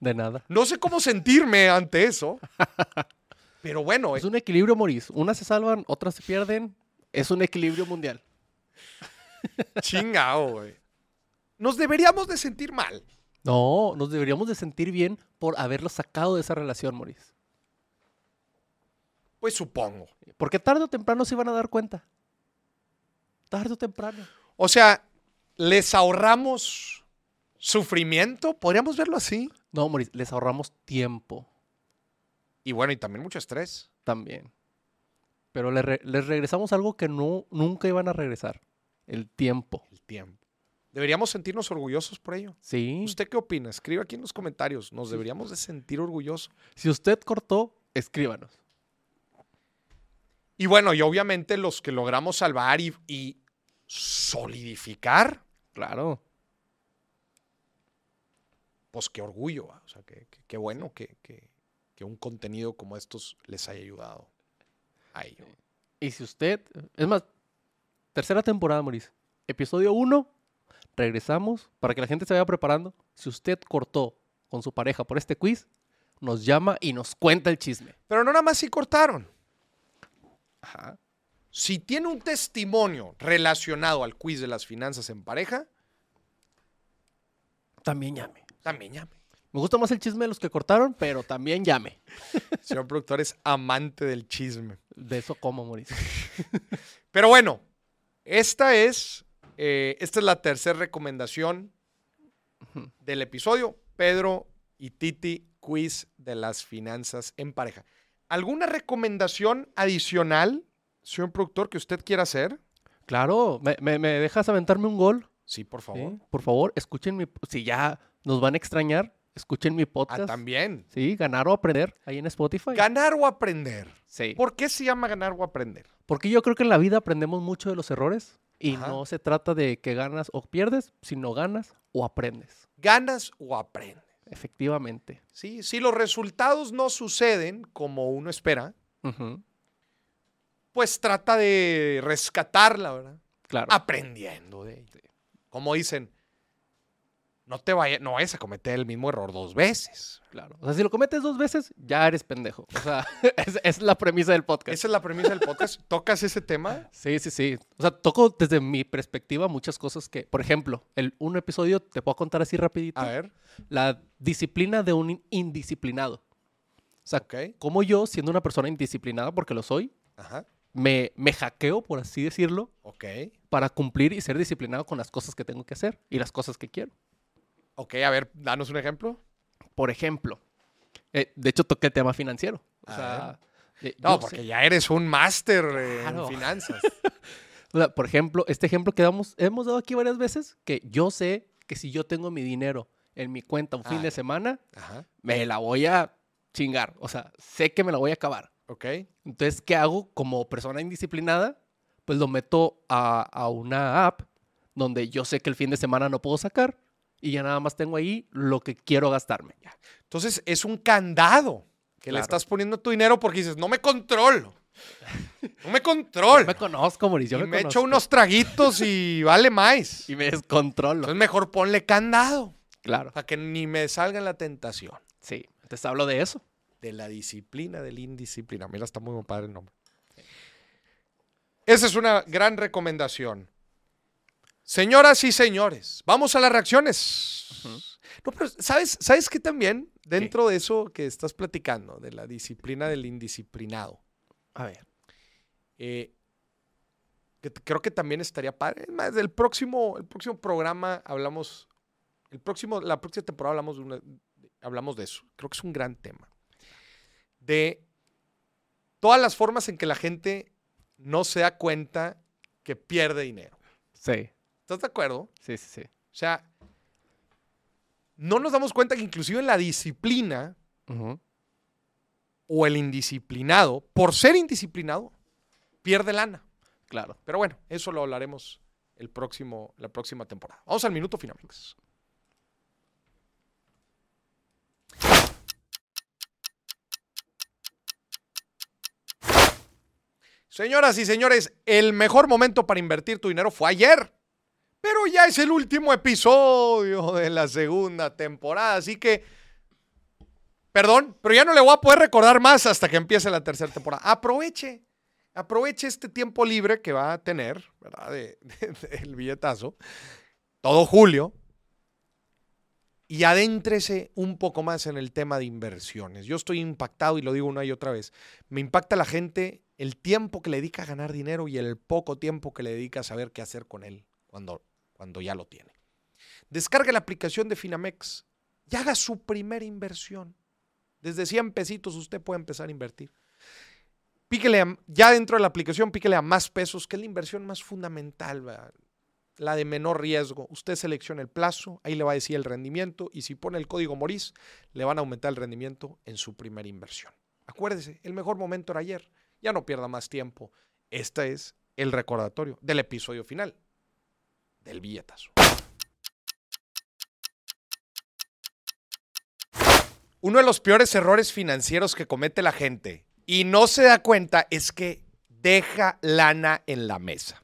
Speaker 2: De nada.
Speaker 1: No sé cómo sentirme ante eso. Pero bueno,
Speaker 2: Es
Speaker 1: eh,
Speaker 2: un equilibrio, Moris. Unas se salvan, otras se pierden. Es un equilibrio mundial.
Speaker 1: chingao, güey. Nos deberíamos de sentir mal.
Speaker 2: No, nos deberíamos de sentir bien por haberlo sacado de esa relación, Moris.
Speaker 1: Pues supongo.
Speaker 2: Porque tarde o temprano se iban a dar cuenta. Tarde o temprano.
Speaker 1: O sea, les ahorramos sufrimiento, podríamos verlo así.
Speaker 2: No, Moris, les ahorramos tiempo
Speaker 1: Y bueno, y también mucho estrés.
Speaker 2: también. Pero re- les regresamos algo que no, nunca iban a regresar. El tiempo.
Speaker 1: El tiempo. Deberíamos sentirnos orgullosos por ello.
Speaker 2: Sí.
Speaker 1: ¿Usted qué opina? Escriba aquí en los comentarios. ¿Nos deberíamos de sentir orgullosos?
Speaker 2: Si usted cortó, escríbanos.
Speaker 1: Y bueno, y obviamente los que logramos salvar y, y solidificar,
Speaker 2: Claro.
Speaker 1: pues qué orgullo. O sea, qué, qué- qué bueno que, que- que un contenido como estos les haya ayudado a ello.
Speaker 2: Y si usted, es más, tercera temporada, Moris, episodio 1, regresamos para que la gente se vaya preparando. Si usted cortó con su pareja por este quiz, nos llama y nos cuenta el chisme.
Speaker 1: Pero no nada más si cortaron.
Speaker 2: Ajá.
Speaker 1: Si tiene un testimonio relacionado al quiz de las finanzas en pareja,
Speaker 2: También llame.
Speaker 1: también llame.
Speaker 2: Me gusta más el chisme de los que cortaron, pero también llame.
Speaker 1: Señor productor es amante del chisme.
Speaker 2: De eso como, Mauricio.
Speaker 1: Pero bueno, esta es, eh, esta es la tercera recomendación del episodio. Pedro y Titi, quiz de las finanzas en pareja. ¿Alguna recomendación adicional, señor productor, que usted quiera hacer?
Speaker 2: Claro, ¿me, me- me dejas aventarme un gol?
Speaker 1: Sí, por
Speaker 2: ¿Sí?
Speaker 1: favor.
Speaker 2: Por favor, escuchen mi... Si ya nos van a extrañar, escuchen mi
Speaker 1: Ah,
Speaker 2: podcast.
Speaker 1: también.
Speaker 2: Sí, ganar o aprender ahí en Spotify.
Speaker 1: Ganar o aprender.
Speaker 2: sí.
Speaker 1: ¿Por qué se llama ganar o aprender?
Speaker 2: Porque yo creo que en la vida aprendemos mucho de los errores y
Speaker 1: Ajá.
Speaker 2: no se trata de que ganas o pierdes, sino ganas o aprendes.
Speaker 1: ¿Ganas o aprendes?
Speaker 2: Efectivamente.
Speaker 1: ¿Sí? Si los resultados no suceden como uno espera, pues trata de rescatarla, ¿verdad?
Speaker 2: Claro.
Speaker 1: Aprendiendo de ella. Como dicen, no te vayas, no vayas a cometer el mismo error dos veces.
Speaker 2: Claro. O sea, si lo cometes dos veces, ya eres pendejo. O sea, es, es la premisa del podcast.
Speaker 1: Esa es la premisa del podcast. ¿Tocas ese tema?
Speaker 2: Sí, sí, sí. O sea, toco desde mi perspectiva muchas cosas que, por ejemplo, el, un episodio te puedo contar así rapidito.
Speaker 1: A ver.
Speaker 2: La disciplina de un in- indisciplinado. O sea, como yo, siendo una persona indisciplinada, porque lo soy,
Speaker 1: Ajá.
Speaker 2: me, me hackeo, por así decirlo, para cumplir y ser disciplinado con las cosas que tengo que hacer y las cosas que quiero.
Speaker 1: Ok, a ver, danos un ejemplo.
Speaker 2: Por ejemplo, eh, de hecho toqué el tema financiero. O
Speaker 1: A
Speaker 2: sea, eh,
Speaker 1: No, porque
Speaker 2: sé-
Speaker 1: ya eres un máster eh,
Speaker 2: Claro.
Speaker 1: en finanzas.
Speaker 2: o sea, por ejemplo, este ejemplo que damos, hemos dado aquí varias veces, que yo sé que si yo tengo mi dinero en mi cuenta un fin
Speaker 1: Ah,
Speaker 2: de
Speaker 1: ya.
Speaker 2: semana,
Speaker 1: Ajá.
Speaker 2: me la voy a chingar. O sea, sé que me la voy a acabar.
Speaker 1: Ok.
Speaker 2: Entonces, ¿qué hago como persona indisciplinada? Pues lo meto a, a una app donde yo sé que el fin de semana no puedo sacar y ya nada más tengo ahí lo que quiero gastarme.
Speaker 1: Entonces es un candado que le estás poniendo tu dinero porque dices, no me controlo. No me controlo.
Speaker 2: Yo me conozco, Mauricio.
Speaker 1: y me,
Speaker 2: me,
Speaker 1: echo unos traguitos y vale más.
Speaker 2: Y me descontrolo.
Speaker 1: Entonces mejor ponle candado
Speaker 2: Claro.
Speaker 1: para que ni me salga la tentación.
Speaker 2: Sí. Entonces hablo de eso.
Speaker 1: De la disciplina, del indisciplina. Mira, está muy padre el nombre. Esa es una gran recomendación. Señoras y señores, vamos a las reacciones. No, pero ¿sabes, ¿sabes qué también? Dentro de eso que estás platicando, de la disciplina del indisciplinado.
Speaker 2: A ver.
Speaker 1: eh, que creo que también estaría padre. Es más, del próximo, el próximo programa hablamos, el próximo, la próxima temporada hablamos de, una- hablamos de eso. Creo que es un gran tema. De todas las formas en que la gente no se da cuenta que pierde dinero.
Speaker 2: Sí.
Speaker 1: ¿Estás de acuerdo?
Speaker 2: Sí, sí, sí.
Speaker 1: O sea, no nos damos cuenta que inclusive en la disciplina o el indisciplinado, por ser indisciplinado, pierde lana.
Speaker 2: Claro.
Speaker 1: Pero bueno, eso lo hablaremos el próximo, la próxima temporada. Vamos al minuto final. amigos. Señoras y señores, el mejor momento para invertir tu dinero fue ayer. Pero ya es el último episodio de la segunda temporada, así que Perdón, pero ya no le voy a poder recordar más hasta que empiece la tercera temporada. Aproveche, aproveche este tiempo libre que va a tener, ¿verdad? De- del billetazo, todo julio, y adéntrese un poco más en el tema de inversiones. Yo estoy impactado y lo digo una y otra vez. Me impacta la gente el tiempo que le dedica a ganar dinero y el poco tiempo que le dedica a saber qué hacer con él cuando, cuando ya lo tiene. Descargue la aplicación de Finamex y haga su primera inversión. Desde 100 pesitos usted puede empezar a invertir. Píquele a- ya dentro de la aplicación, píquele a más pesos, que es la inversión más fundamental, la de menor riesgo. Usted selecciona el plazo, ahí le va a decir el rendimiento y si pone el código Moris, le van a aumentar el rendimiento en su primera inversión. Acuérdese, el mejor momento era ayer. Ya no pierda más tiempo. Este es el recordatorio del episodio final del billetazo. Uno de los peores errores financieros que comete la gente y no se da cuenta es que deja lana en la mesa.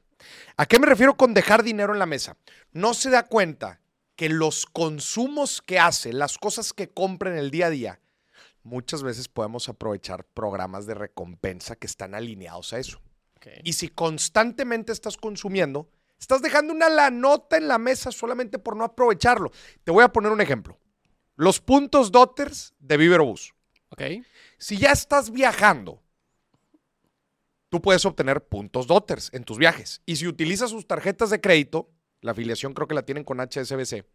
Speaker 1: ¿A qué me refiero con dejar dinero en la mesa? No se da cuenta que los consumos que hace, las cosas que compra en el día a día, muchas veces podemos aprovechar programas de recompensa que están alineados a eso. Y si constantemente estás consumiendo, estás dejando una la nota en la mesa solamente por no aprovecharlo. Te voy a poner un ejemplo. Los puntos Dotters de Viverbus.
Speaker 2: Ok.
Speaker 1: Si ya estás viajando, tú puedes obtener puntos Dotters en tus viajes. Y si utilizas sus tarjetas de crédito, la afiliación creo que la tienen con HSBC.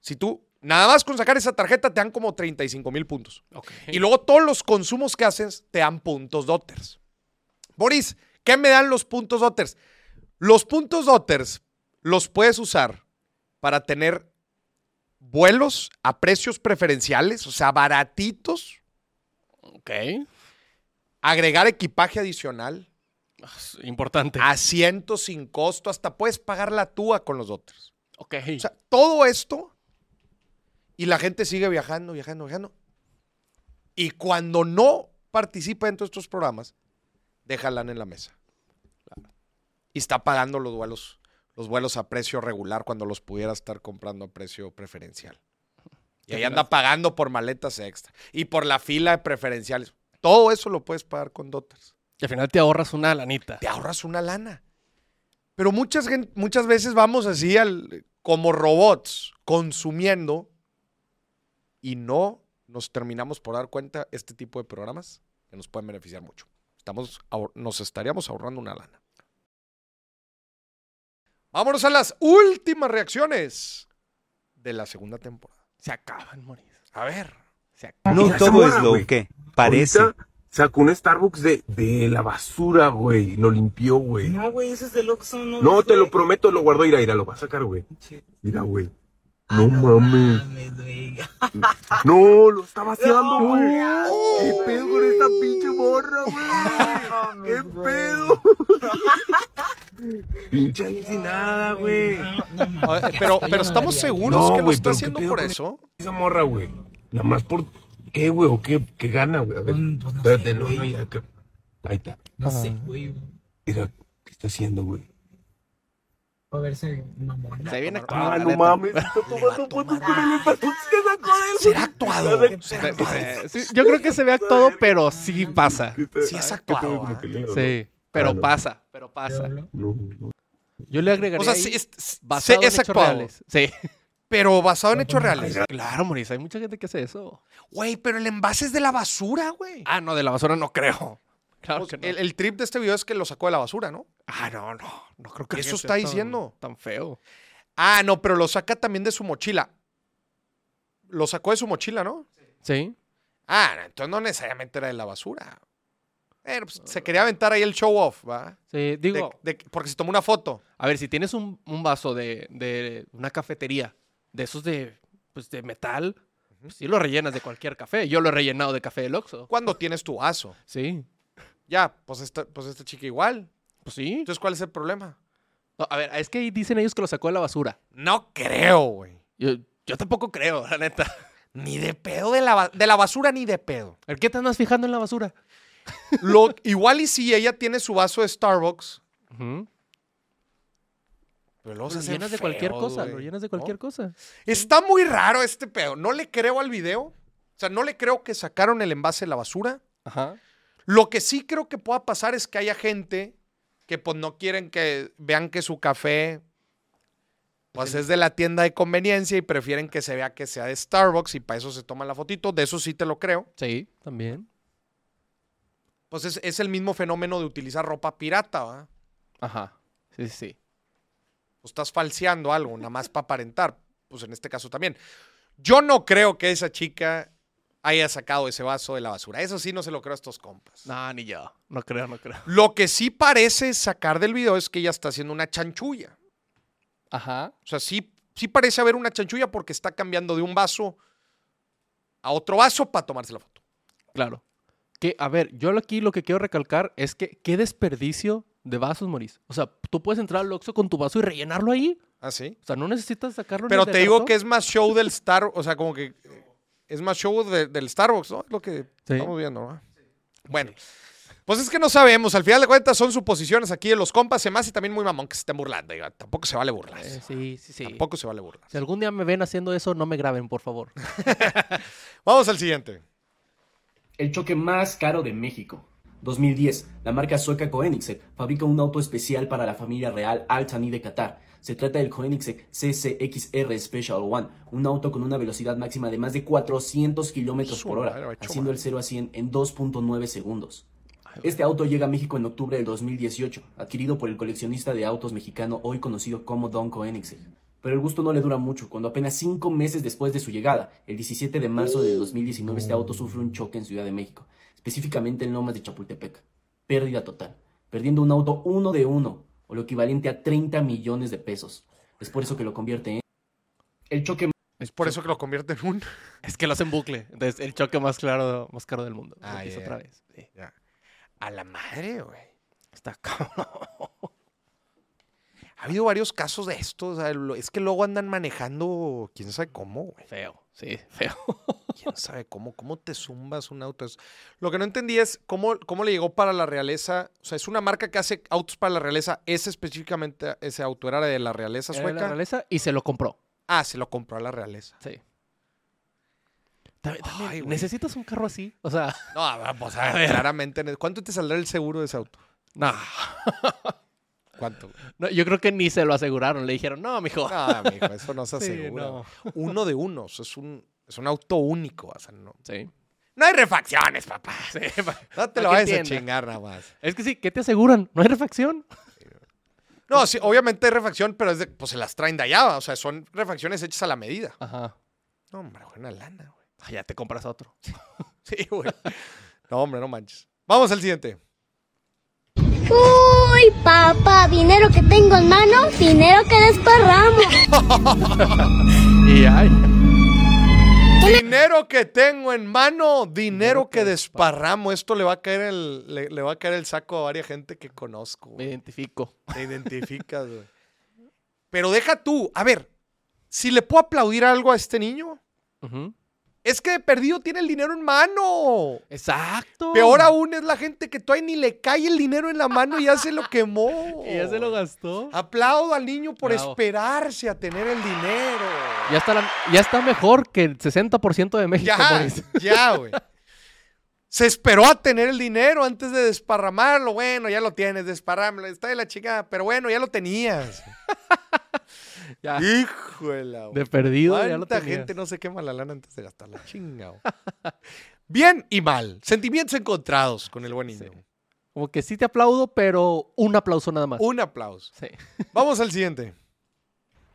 Speaker 1: Si tú, nada más con sacar esa tarjeta, te dan como 35 mil puntos.
Speaker 2: Ok.
Speaker 1: Y luego todos los consumos que haces te dan puntos Dotters. Boris, ¿qué me dan los puntos Dotters? Los puntos Dotters los puedes usar para tener vuelos a precios preferenciales, o sea, baratitos,
Speaker 2: Ok.
Speaker 1: agregar equipaje adicional,
Speaker 2: Ah, es Importante.
Speaker 1: asientos sin costo, hasta puedes pagar la túa con los Dotters.
Speaker 2: ok.
Speaker 1: O sea, todo esto y la gente sigue viajando, viajando, viajando. Y cuando no participa dentro de estos programas, deja lana en la mesa. Y está pagando los vuelos, los vuelos a precio regular cuando los pudiera estar comprando a precio preferencial. Y ahí anda pagando por maletas extra y por la fila de preferenciales. Todo eso lo puedes pagar con Dotters
Speaker 2: Y al final te ahorras una lanita.
Speaker 1: te ahorras una lana. Pero muchas, muchas veces vamos así al, como robots consumiendo y no nos terminamos por dar cuenta este tipo de programas que nos pueden beneficiar mucho. Estamos, nos estaríamos ahorrando una lana. Vámonos a las últimas reacciones de la segunda temporada.
Speaker 2: Se acaban, Moris.
Speaker 1: A ver.
Speaker 2: Se acaban.
Speaker 5: No todo es lo que parece.
Speaker 6: Ahorita sacó un Starbucks de, de la basura, güey. Lo limpió, güey.
Speaker 7: No, güey, ese es del Oxxo, no.
Speaker 6: No, te lo prometo, lo guardó. Mira, mira, lo va a sacar, güey. Mira, güey.
Speaker 7: Ah,
Speaker 6: No mames.
Speaker 7: mames, güey.
Speaker 6: No, lo está vaciando,
Speaker 7: No,
Speaker 6: güey. ¿Qué pedo con esta pinche morra, güey? ¿Qué pedo? pinche alucinada, güey.
Speaker 1: Pero, pero estamos seguros
Speaker 6: No,
Speaker 1: que lo está
Speaker 6: pero ¿qué
Speaker 1: haciendo por eso.
Speaker 6: Esa morra, güey. Nada más por. ¿Qué, güey? ¿O qué, qué gana, güey? A ver.
Speaker 7: Mm, pues no
Speaker 6: Espérate, no, no, ya. Ahí está.
Speaker 7: No sé, güey.
Speaker 6: Mira, ¿qué está haciendo, güey?
Speaker 7: A ver, se mamona.
Speaker 2: Se viene actuado.
Speaker 6: Ah, no mames, está tomando fotos con el Starbucks que sacó de él.
Speaker 1: ¿Será actuado?
Speaker 2: Eh, sí, yo creo que se ve actuado, pero sí pasa.
Speaker 1: Sí es actuado, ah.
Speaker 2: Sí. Pero
Speaker 6: Ah,
Speaker 2: pasa, pero pasa. Yo le agregaría
Speaker 1: O sea, sí, es, es-
Speaker 2: basado
Speaker 1: sí,
Speaker 2: en
Speaker 1: es
Speaker 2: hechos reales. Sí.
Speaker 1: pero basado en hechos reales.
Speaker 2: Claro, Moris, hay mucha gente que hace eso.
Speaker 1: Güey, pero el envase es de la basura, güey.
Speaker 2: Ah, no, de la basura no creo. Claro
Speaker 1: Pues,
Speaker 2: que no.
Speaker 1: el, el trip de este video es que lo sacó de la basura, ¿no?
Speaker 2: Ah, no, no. No creo que
Speaker 1: Eso está
Speaker 2: tan-
Speaker 1: diciendo.
Speaker 2: Tan feo.
Speaker 1: Ah, no, pero lo saca también de su mochila. Lo sacó de su mochila, ¿no?
Speaker 2: Sí.
Speaker 1: Ah, entonces no necesariamente era de la basura. Eh, pues, se quería aventar ahí el show off, ¿va?
Speaker 2: Sí, digo,
Speaker 1: de- porque se tomó una foto.
Speaker 2: a ver, si tienes un, un vaso de, de una cafetería, de esos de, pues, de metal, pues sí lo rellenas de cualquier café. Yo lo he rellenado de café del Oxxo.
Speaker 1: Cuando tienes tu vaso.
Speaker 2: Sí.
Speaker 1: Ya, pues esta, pues esta chica igual.
Speaker 2: Pues sí.
Speaker 1: Entonces, ¿cuál es el problema?
Speaker 2: No, a ver, es que dicen ellos que lo sacó de la basura.
Speaker 1: No creo, güey.
Speaker 2: Yo, yo tampoco creo, la neta.
Speaker 1: Ni de pedo de la, de la basura, ni de pedo.
Speaker 2: ¿El qué te andas fijando en la basura?
Speaker 1: Lo, igual y si ella tiene su vaso de Starbucks, pero luego se
Speaker 2: Lo llenas de cualquier cosa, lo llenas de
Speaker 1: ¿no?
Speaker 2: cualquier cosa.
Speaker 1: Está muy raro este pedo. No le creo al video. O sea, no le creo que sacaron el envase de la basura.
Speaker 2: Ajá.
Speaker 1: Lo que sí creo que pueda pasar es que haya gente que pues no quieren que vean que su café pues es de la tienda de conveniencia y prefieren que se vea que sea de Starbucks y para eso se toman la fotito. De eso sí te lo creo.
Speaker 2: Sí, también.
Speaker 1: Pues es, es el mismo fenómeno de utilizar ropa pirata, ¿va?
Speaker 2: Ajá. Sí, sí.
Speaker 1: Pues estás falseando algo, nada más para aparentar. Pues en este caso también. Yo no creo que esa chica haya sacado ese vaso de la basura. Eso sí no se lo creo a estos compas.
Speaker 2: No, ni yo. No creo, no creo.
Speaker 1: Lo que sí parece sacar del video es que ella está haciendo una chanchulla.
Speaker 2: Ajá.
Speaker 1: O sea, sí, sí parece haber una chanchulla porque está cambiando de un vaso a otro vaso para tomarse la foto.
Speaker 2: Claro. Que, a ver, yo aquí lo que quiero recalcar es que qué desperdicio de vasos, Moris. O sea, tú puedes entrar al Oxxo con tu vaso y rellenarlo ahí.
Speaker 1: ¿Ah, sí?
Speaker 2: O sea, no necesitas sacarlo
Speaker 1: Pero te digo que es más show del Star, o sea, como que es más show de- del Starbucks, ¿no? Es lo que
Speaker 2: Sí.
Speaker 1: estamos viendo, ¿no? Bueno, Pues es que no sabemos, al final de cuentas son suposiciones aquí de los compas, se me hace también muy mamón que se estén burlando, diga, tampoco se vale burlar.
Speaker 2: Eh, sí, sí, sí.
Speaker 1: Tampoco se vale burlar.
Speaker 2: Si algún día me ven haciendo eso, no me graben, por favor.
Speaker 1: Vamos al siguiente.
Speaker 5: El choque más caro de México. 2010. La marca sueca Koenigsegg fabrica un auto especial para la familia real Al Thani de Qatar. Se trata del Koenigsegg CCXR Special One, un auto con una velocidad máxima de más de 400 kilómetros por hora, haciendo el
Speaker 1: madre.
Speaker 5: 0 a 100 en 2.9 segundos. Este auto llega a México en octubre del 2018, adquirido por el coleccionista de autos mexicano hoy conocido como Don Koenigsegg. Pero el gusto no le dura mucho, cuando apenas cinco meses después de su llegada, el 17 de marzo de 2019, este auto sufre un choque en Ciudad de México, específicamente en Lomas de Chapultepec. Pérdida total, perdiendo un auto uno de uno, o lo equivalente a 30 millones de pesos. Es por eso que lo convierte en... El choque
Speaker 1: Es por eso que lo convierte en un...
Speaker 2: Es que lo hacen bucle. Entonces, el choque más claro, más caro del mundo.
Speaker 1: Ah,
Speaker 2: Empieza
Speaker 1: ya,
Speaker 2: otra vez. Sí.
Speaker 1: Ya. A la madre, güey.
Speaker 2: Está cabrón.
Speaker 1: Ha habido varios casos de esto. o sea, es que luego andan manejando, quién sabe cómo, güey.
Speaker 2: Feo. Sí, feo.
Speaker 1: ¿Quién sabe cómo? ¿Cómo te zumbas un auto? Lo que no entendí es cómo, cómo le llegó para la realeza. O sea, es una marca que hace autos para la realeza. Ese específicamente, ese auto era de la realeza
Speaker 2: Era de
Speaker 1: sueca.
Speaker 2: la realeza y se lo compró.
Speaker 1: Ah, se lo compró a la realeza.
Speaker 2: Sí. También, también,
Speaker 1: Ay.
Speaker 2: ¿Necesitas un carro así? O sea,
Speaker 1: No, pues a ver, claramente. ¿Cuánto te saldrá el seguro de ese auto?
Speaker 2: no.
Speaker 1: ¿Cuánto?
Speaker 2: No, yo creo que ni se lo aseguraron. Le dijeron, no, mijo.
Speaker 1: No, mijo, eso no se
Speaker 2: Sí,
Speaker 1: asegura.
Speaker 2: no.
Speaker 1: Uno de unos. Es un, es un auto único. O sea, no,
Speaker 2: Sí.
Speaker 1: no hay refacciones, papá.
Speaker 2: Sí, pa-
Speaker 1: No te lo vayas a chingar nada más.
Speaker 2: Es que sí, ¿qué te aseguran? ¿No hay refacción?
Speaker 1: No, sí, obviamente hay refacción, pero es de, pues se las traen de allá. O sea, son refacciones hechas a la medida.
Speaker 2: Ajá.
Speaker 1: No, hombre, buena lana, güey.
Speaker 2: Ah, ya te compras otro.
Speaker 1: Sí, güey. No, hombre, no manches. Vamos al siguiente.
Speaker 8: Uy, papá, dinero que tengo en mano, dinero que desparramo.
Speaker 2: Y ay.
Speaker 1: Dinero que tengo en mano, dinero que desparramo. Esto le va a caer el, le, le va a caer el saco a varias gente que conozco.
Speaker 2: Me identifico.
Speaker 1: Te identificas, güey. Pero deja tú, a ver, si le puedo aplaudir algo a este niño,
Speaker 2: Ujú.
Speaker 1: Es que perdido tiene el dinero en mano.
Speaker 2: Exacto.
Speaker 1: Peor aún es la gente que todavía ni le cae el dinero en la mano y ya se lo quemó.
Speaker 2: Y ya se lo gastó.
Speaker 1: Aplaudo al niño por
Speaker 2: Bravo.
Speaker 1: esperarse a tener el dinero.
Speaker 2: Ya está, la- ya está mejor que el 60% de México.
Speaker 1: Ya, ya, güey. Se esperó a tener el dinero antes de desparramarlo. Bueno, ya lo tienes, desparrámalo. Está de la chica, pero bueno, ya lo tenías.
Speaker 2: Ya.
Speaker 1: Hijo de
Speaker 2: perdido ya lo
Speaker 1: ¿Cuánta
Speaker 2: tenías.
Speaker 1: gente no se quema la lana antes de gastarla? Chingado. Bien y mal. Sentimientos encontrados con el buen niño.
Speaker 2: Como que sí te aplaudo, pero un aplauso nada más.
Speaker 1: Un aplauso.
Speaker 2: Sí.
Speaker 1: Vamos al siguiente.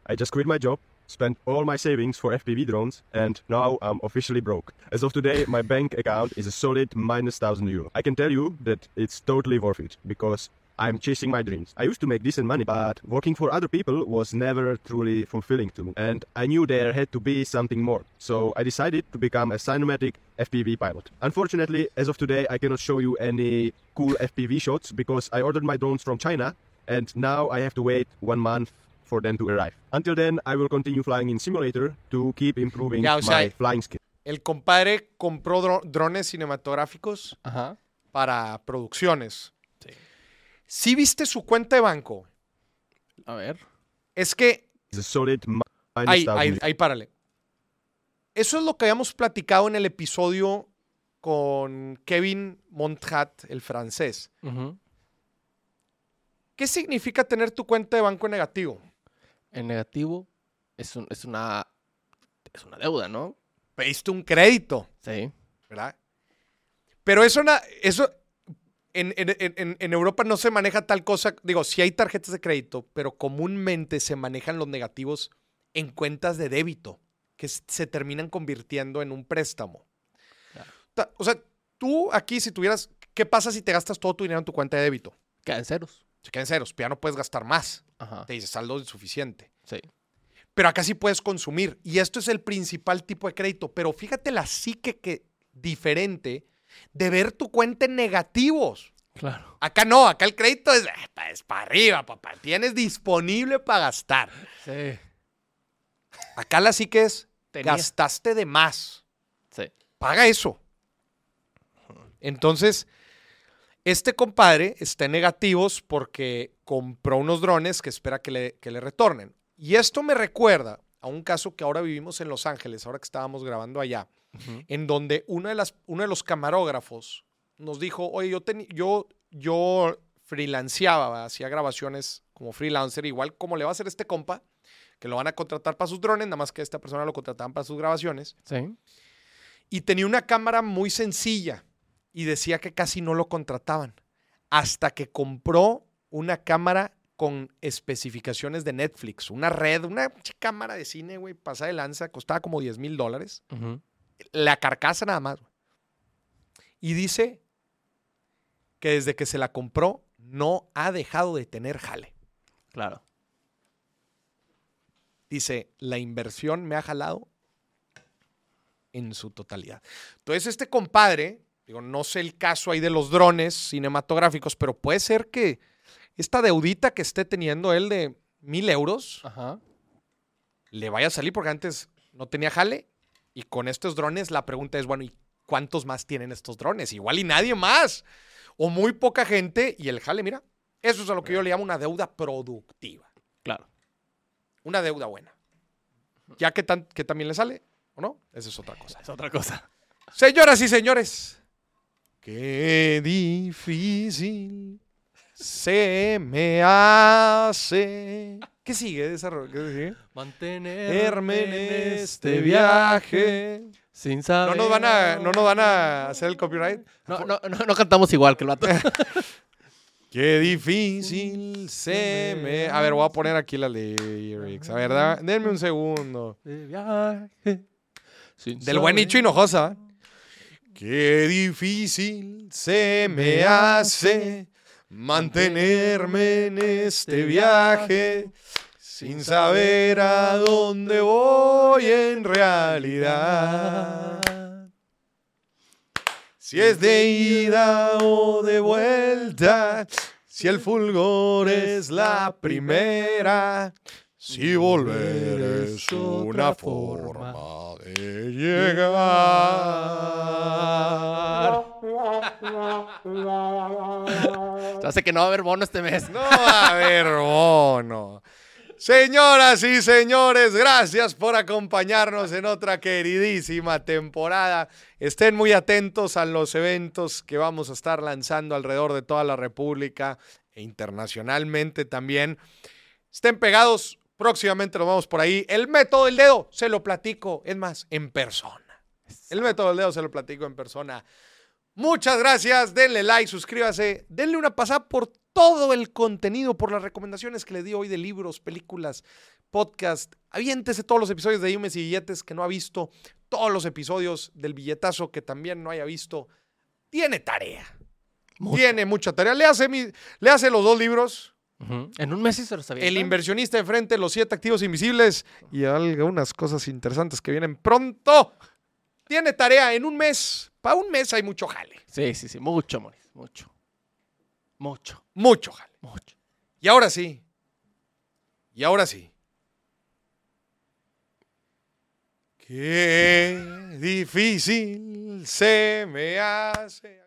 Speaker 6: I just quit my job, spent all my savings for FPV drones, and now I'm officially broke. As of today, my bank account is a solid minus 1000 euro. I can tell you that it's totally worth it because I'm chasing my dreams. I used to make decent money, but working for other people was never truly fulfilling to me. And I knew there had to be something more. So I decided to become a cinematic FPV pilot. Unfortunately, as of today, I cannot show you any cool FPV shots because I ordered my drones from China and now I have to wait one month for them to arrive. Until then, I will continue flying in simulator to keep improving
Speaker 1: Ya, o sea,
Speaker 6: my flying skill.
Speaker 1: El compadre compró dro- drones cinematográficos
Speaker 2: Ajá.
Speaker 1: para producciones. Si viste su cuenta de banco,
Speaker 2: A ver.
Speaker 1: es que Ahí,
Speaker 6: 1000
Speaker 1: ahí, ahí, párale. Eso es lo que habíamos platicado en el episodio con Kevin Monthat, el francés. ¿Qué significa tener tu cuenta de banco en negativo?
Speaker 2: En negativo es, un- es una es una deuda, ¿no?
Speaker 1: Pediste un crédito,
Speaker 2: Sí.
Speaker 1: ¿verdad? Pero eso, eso en, en- en- en Europa no se maneja tal cosa. Digo, sí hay tarjetas de crédito, pero comúnmente se manejan los negativos en cuentas de débito, que se terminan convirtiendo en un préstamo.
Speaker 2: Claro.
Speaker 1: O sea, tú aquí, si tuvieras, ¿qué pasa si te gastas todo tu dinero en tu cuenta de débito?
Speaker 2: Quedan ceros.
Speaker 1: Se quedan ceros, ya no puedes gastar más.
Speaker 2: Ajá.
Speaker 1: Te dice saldo insuficiente.
Speaker 2: Sí.
Speaker 1: Pero acá sí puedes consumir. Y esto es el principal tipo de crédito. Pero fíjate la psique que diferente de ver tu cuenta en negativos.
Speaker 2: Claro.
Speaker 1: Acá no, acá el crédito es, ah, es para arriba, papá. Tienes disponible para gastar.
Speaker 2: Sí.
Speaker 1: Acá la psique es,
Speaker 2: Tenía.
Speaker 1: gastaste de más.
Speaker 2: Sí.
Speaker 1: Paga eso. Entonces, Este compadre está en negativos porque compró unos drones que espera que le, que le retornen. Y esto me recuerda a un caso que ahora vivimos en Los Ángeles, ahora que estábamos grabando allá, en donde una de las, uno de los camarógrafos nos dijo, oye, yo, teni- yo, yo freelanceaba, hacía grabaciones como freelancer, igual como le va a hacer este compa, que lo van a contratar para sus drones, nada más que esta persona lo contrataban para sus grabaciones.
Speaker 2: Sí.
Speaker 1: Y tenía una cámara muy sencilla y decía que casi no lo contrataban. Hasta que compró una cámara con especificaciones de Netflix, una red, una cámara de cine, güey, pasada de lanza, costaba como 10 mil dólares.
Speaker 2: Ujú.
Speaker 1: La carcasa nada más. Y dice que desde que se la compró no ha dejado de tener jale.
Speaker 2: Claro.
Speaker 1: Dice, la inversión me ha jalado en su totalidad. Entonces, este compadre, digo, no sé el caso ahí de los drones cinematográficos, pero puede ser que esta deudita que esté teniendo él de mil euros
Speaker 2: Ajá.
Speaker 1: le vaya a salir porque antes no tenía jale. Y con estos drones la pregunta es, bueno, ¿y cuántos más tienen estos drones? Igual y nadie más. O muy poca gente y el jale, mira, eso es a lo que yo le llamo una deuda productiva.
Speaker 2: Claro.
Speaker 1: Una deuda buena. Ya que, tan- que también le sale, ¿o no? Esa es otra cosa.
Speaker 2: Es otra cosa.
Speaker 1: Señoras y señores, qué difícil se me hace. ¿Qué sigue de esa ro- ¿Qué sigue?
Speaker 2: Mantenerme
Speaker 1: en este viaje.
Speaker 2: Sin
Speaker 1: ¿No
Speaker 2: saber.
Speaker 1: nos, van a, ¿No nos van a hacer el copyright?
Speaker 2: No, no, no, no cantamos igual que el vato.
Speaker 1: Qué difícil se me... A ver, voy a poner aquí la lyrics. A ver, da- denme un segundo.
Speaker 2: De viaje. sin
Speaker 1: Del buen. Nicho Hinojosa. Qué difícil se me hace mantenerme en este viaje sin saber a dónde voy en realidad. Si es de ida o de vuelta, si el fulgor es la primera, si volver es una forma de llegar.
Speaker 2: Hace que no va a haber bono este mes.
Speaker 1: No va a haber bono. Señoras y señores, gracias por acompañarnos en otra queridísima temporada. Estén muy atentos a los eventos que vamos a estar lanzando alrededor de toda la República e internacionalmente también. Estén pegados, próximamente nos vamos por ahí. El método del dedo, se lo platico, es más, en persona. El método del dedo se lo platico en persona. Muchas gracias, denle like, suscríbase, denle una pasada por todo el contenido, por las recomendaciones que le di hoy de libros, películas, podcast. Aviéntese todos los episodios de Yumes y Billetes que no ha visto, todos los episodios del billetazo que también no haya visto. Tiene tarea. Tiene mucha tarea. Le hace, mi- le hace los dos libros.
Speaker 2: En un mes sí se los sabía.
Speaker 1: El inversionista de frente, los siete activos invisibles y algunas cosas interesantes que vienen pronto. Tiene tarea en un mes. Para un mes hay mucho jale.
Speaker 2: Sí, sí, sí. Mucho, Moris. Mucho. Mucho.
Speaker 1: Mucho jale.
Speaker 2: Mucho.
Speaker 1: Y ahora sí. Y ahora sí. Qué difícil se me hace.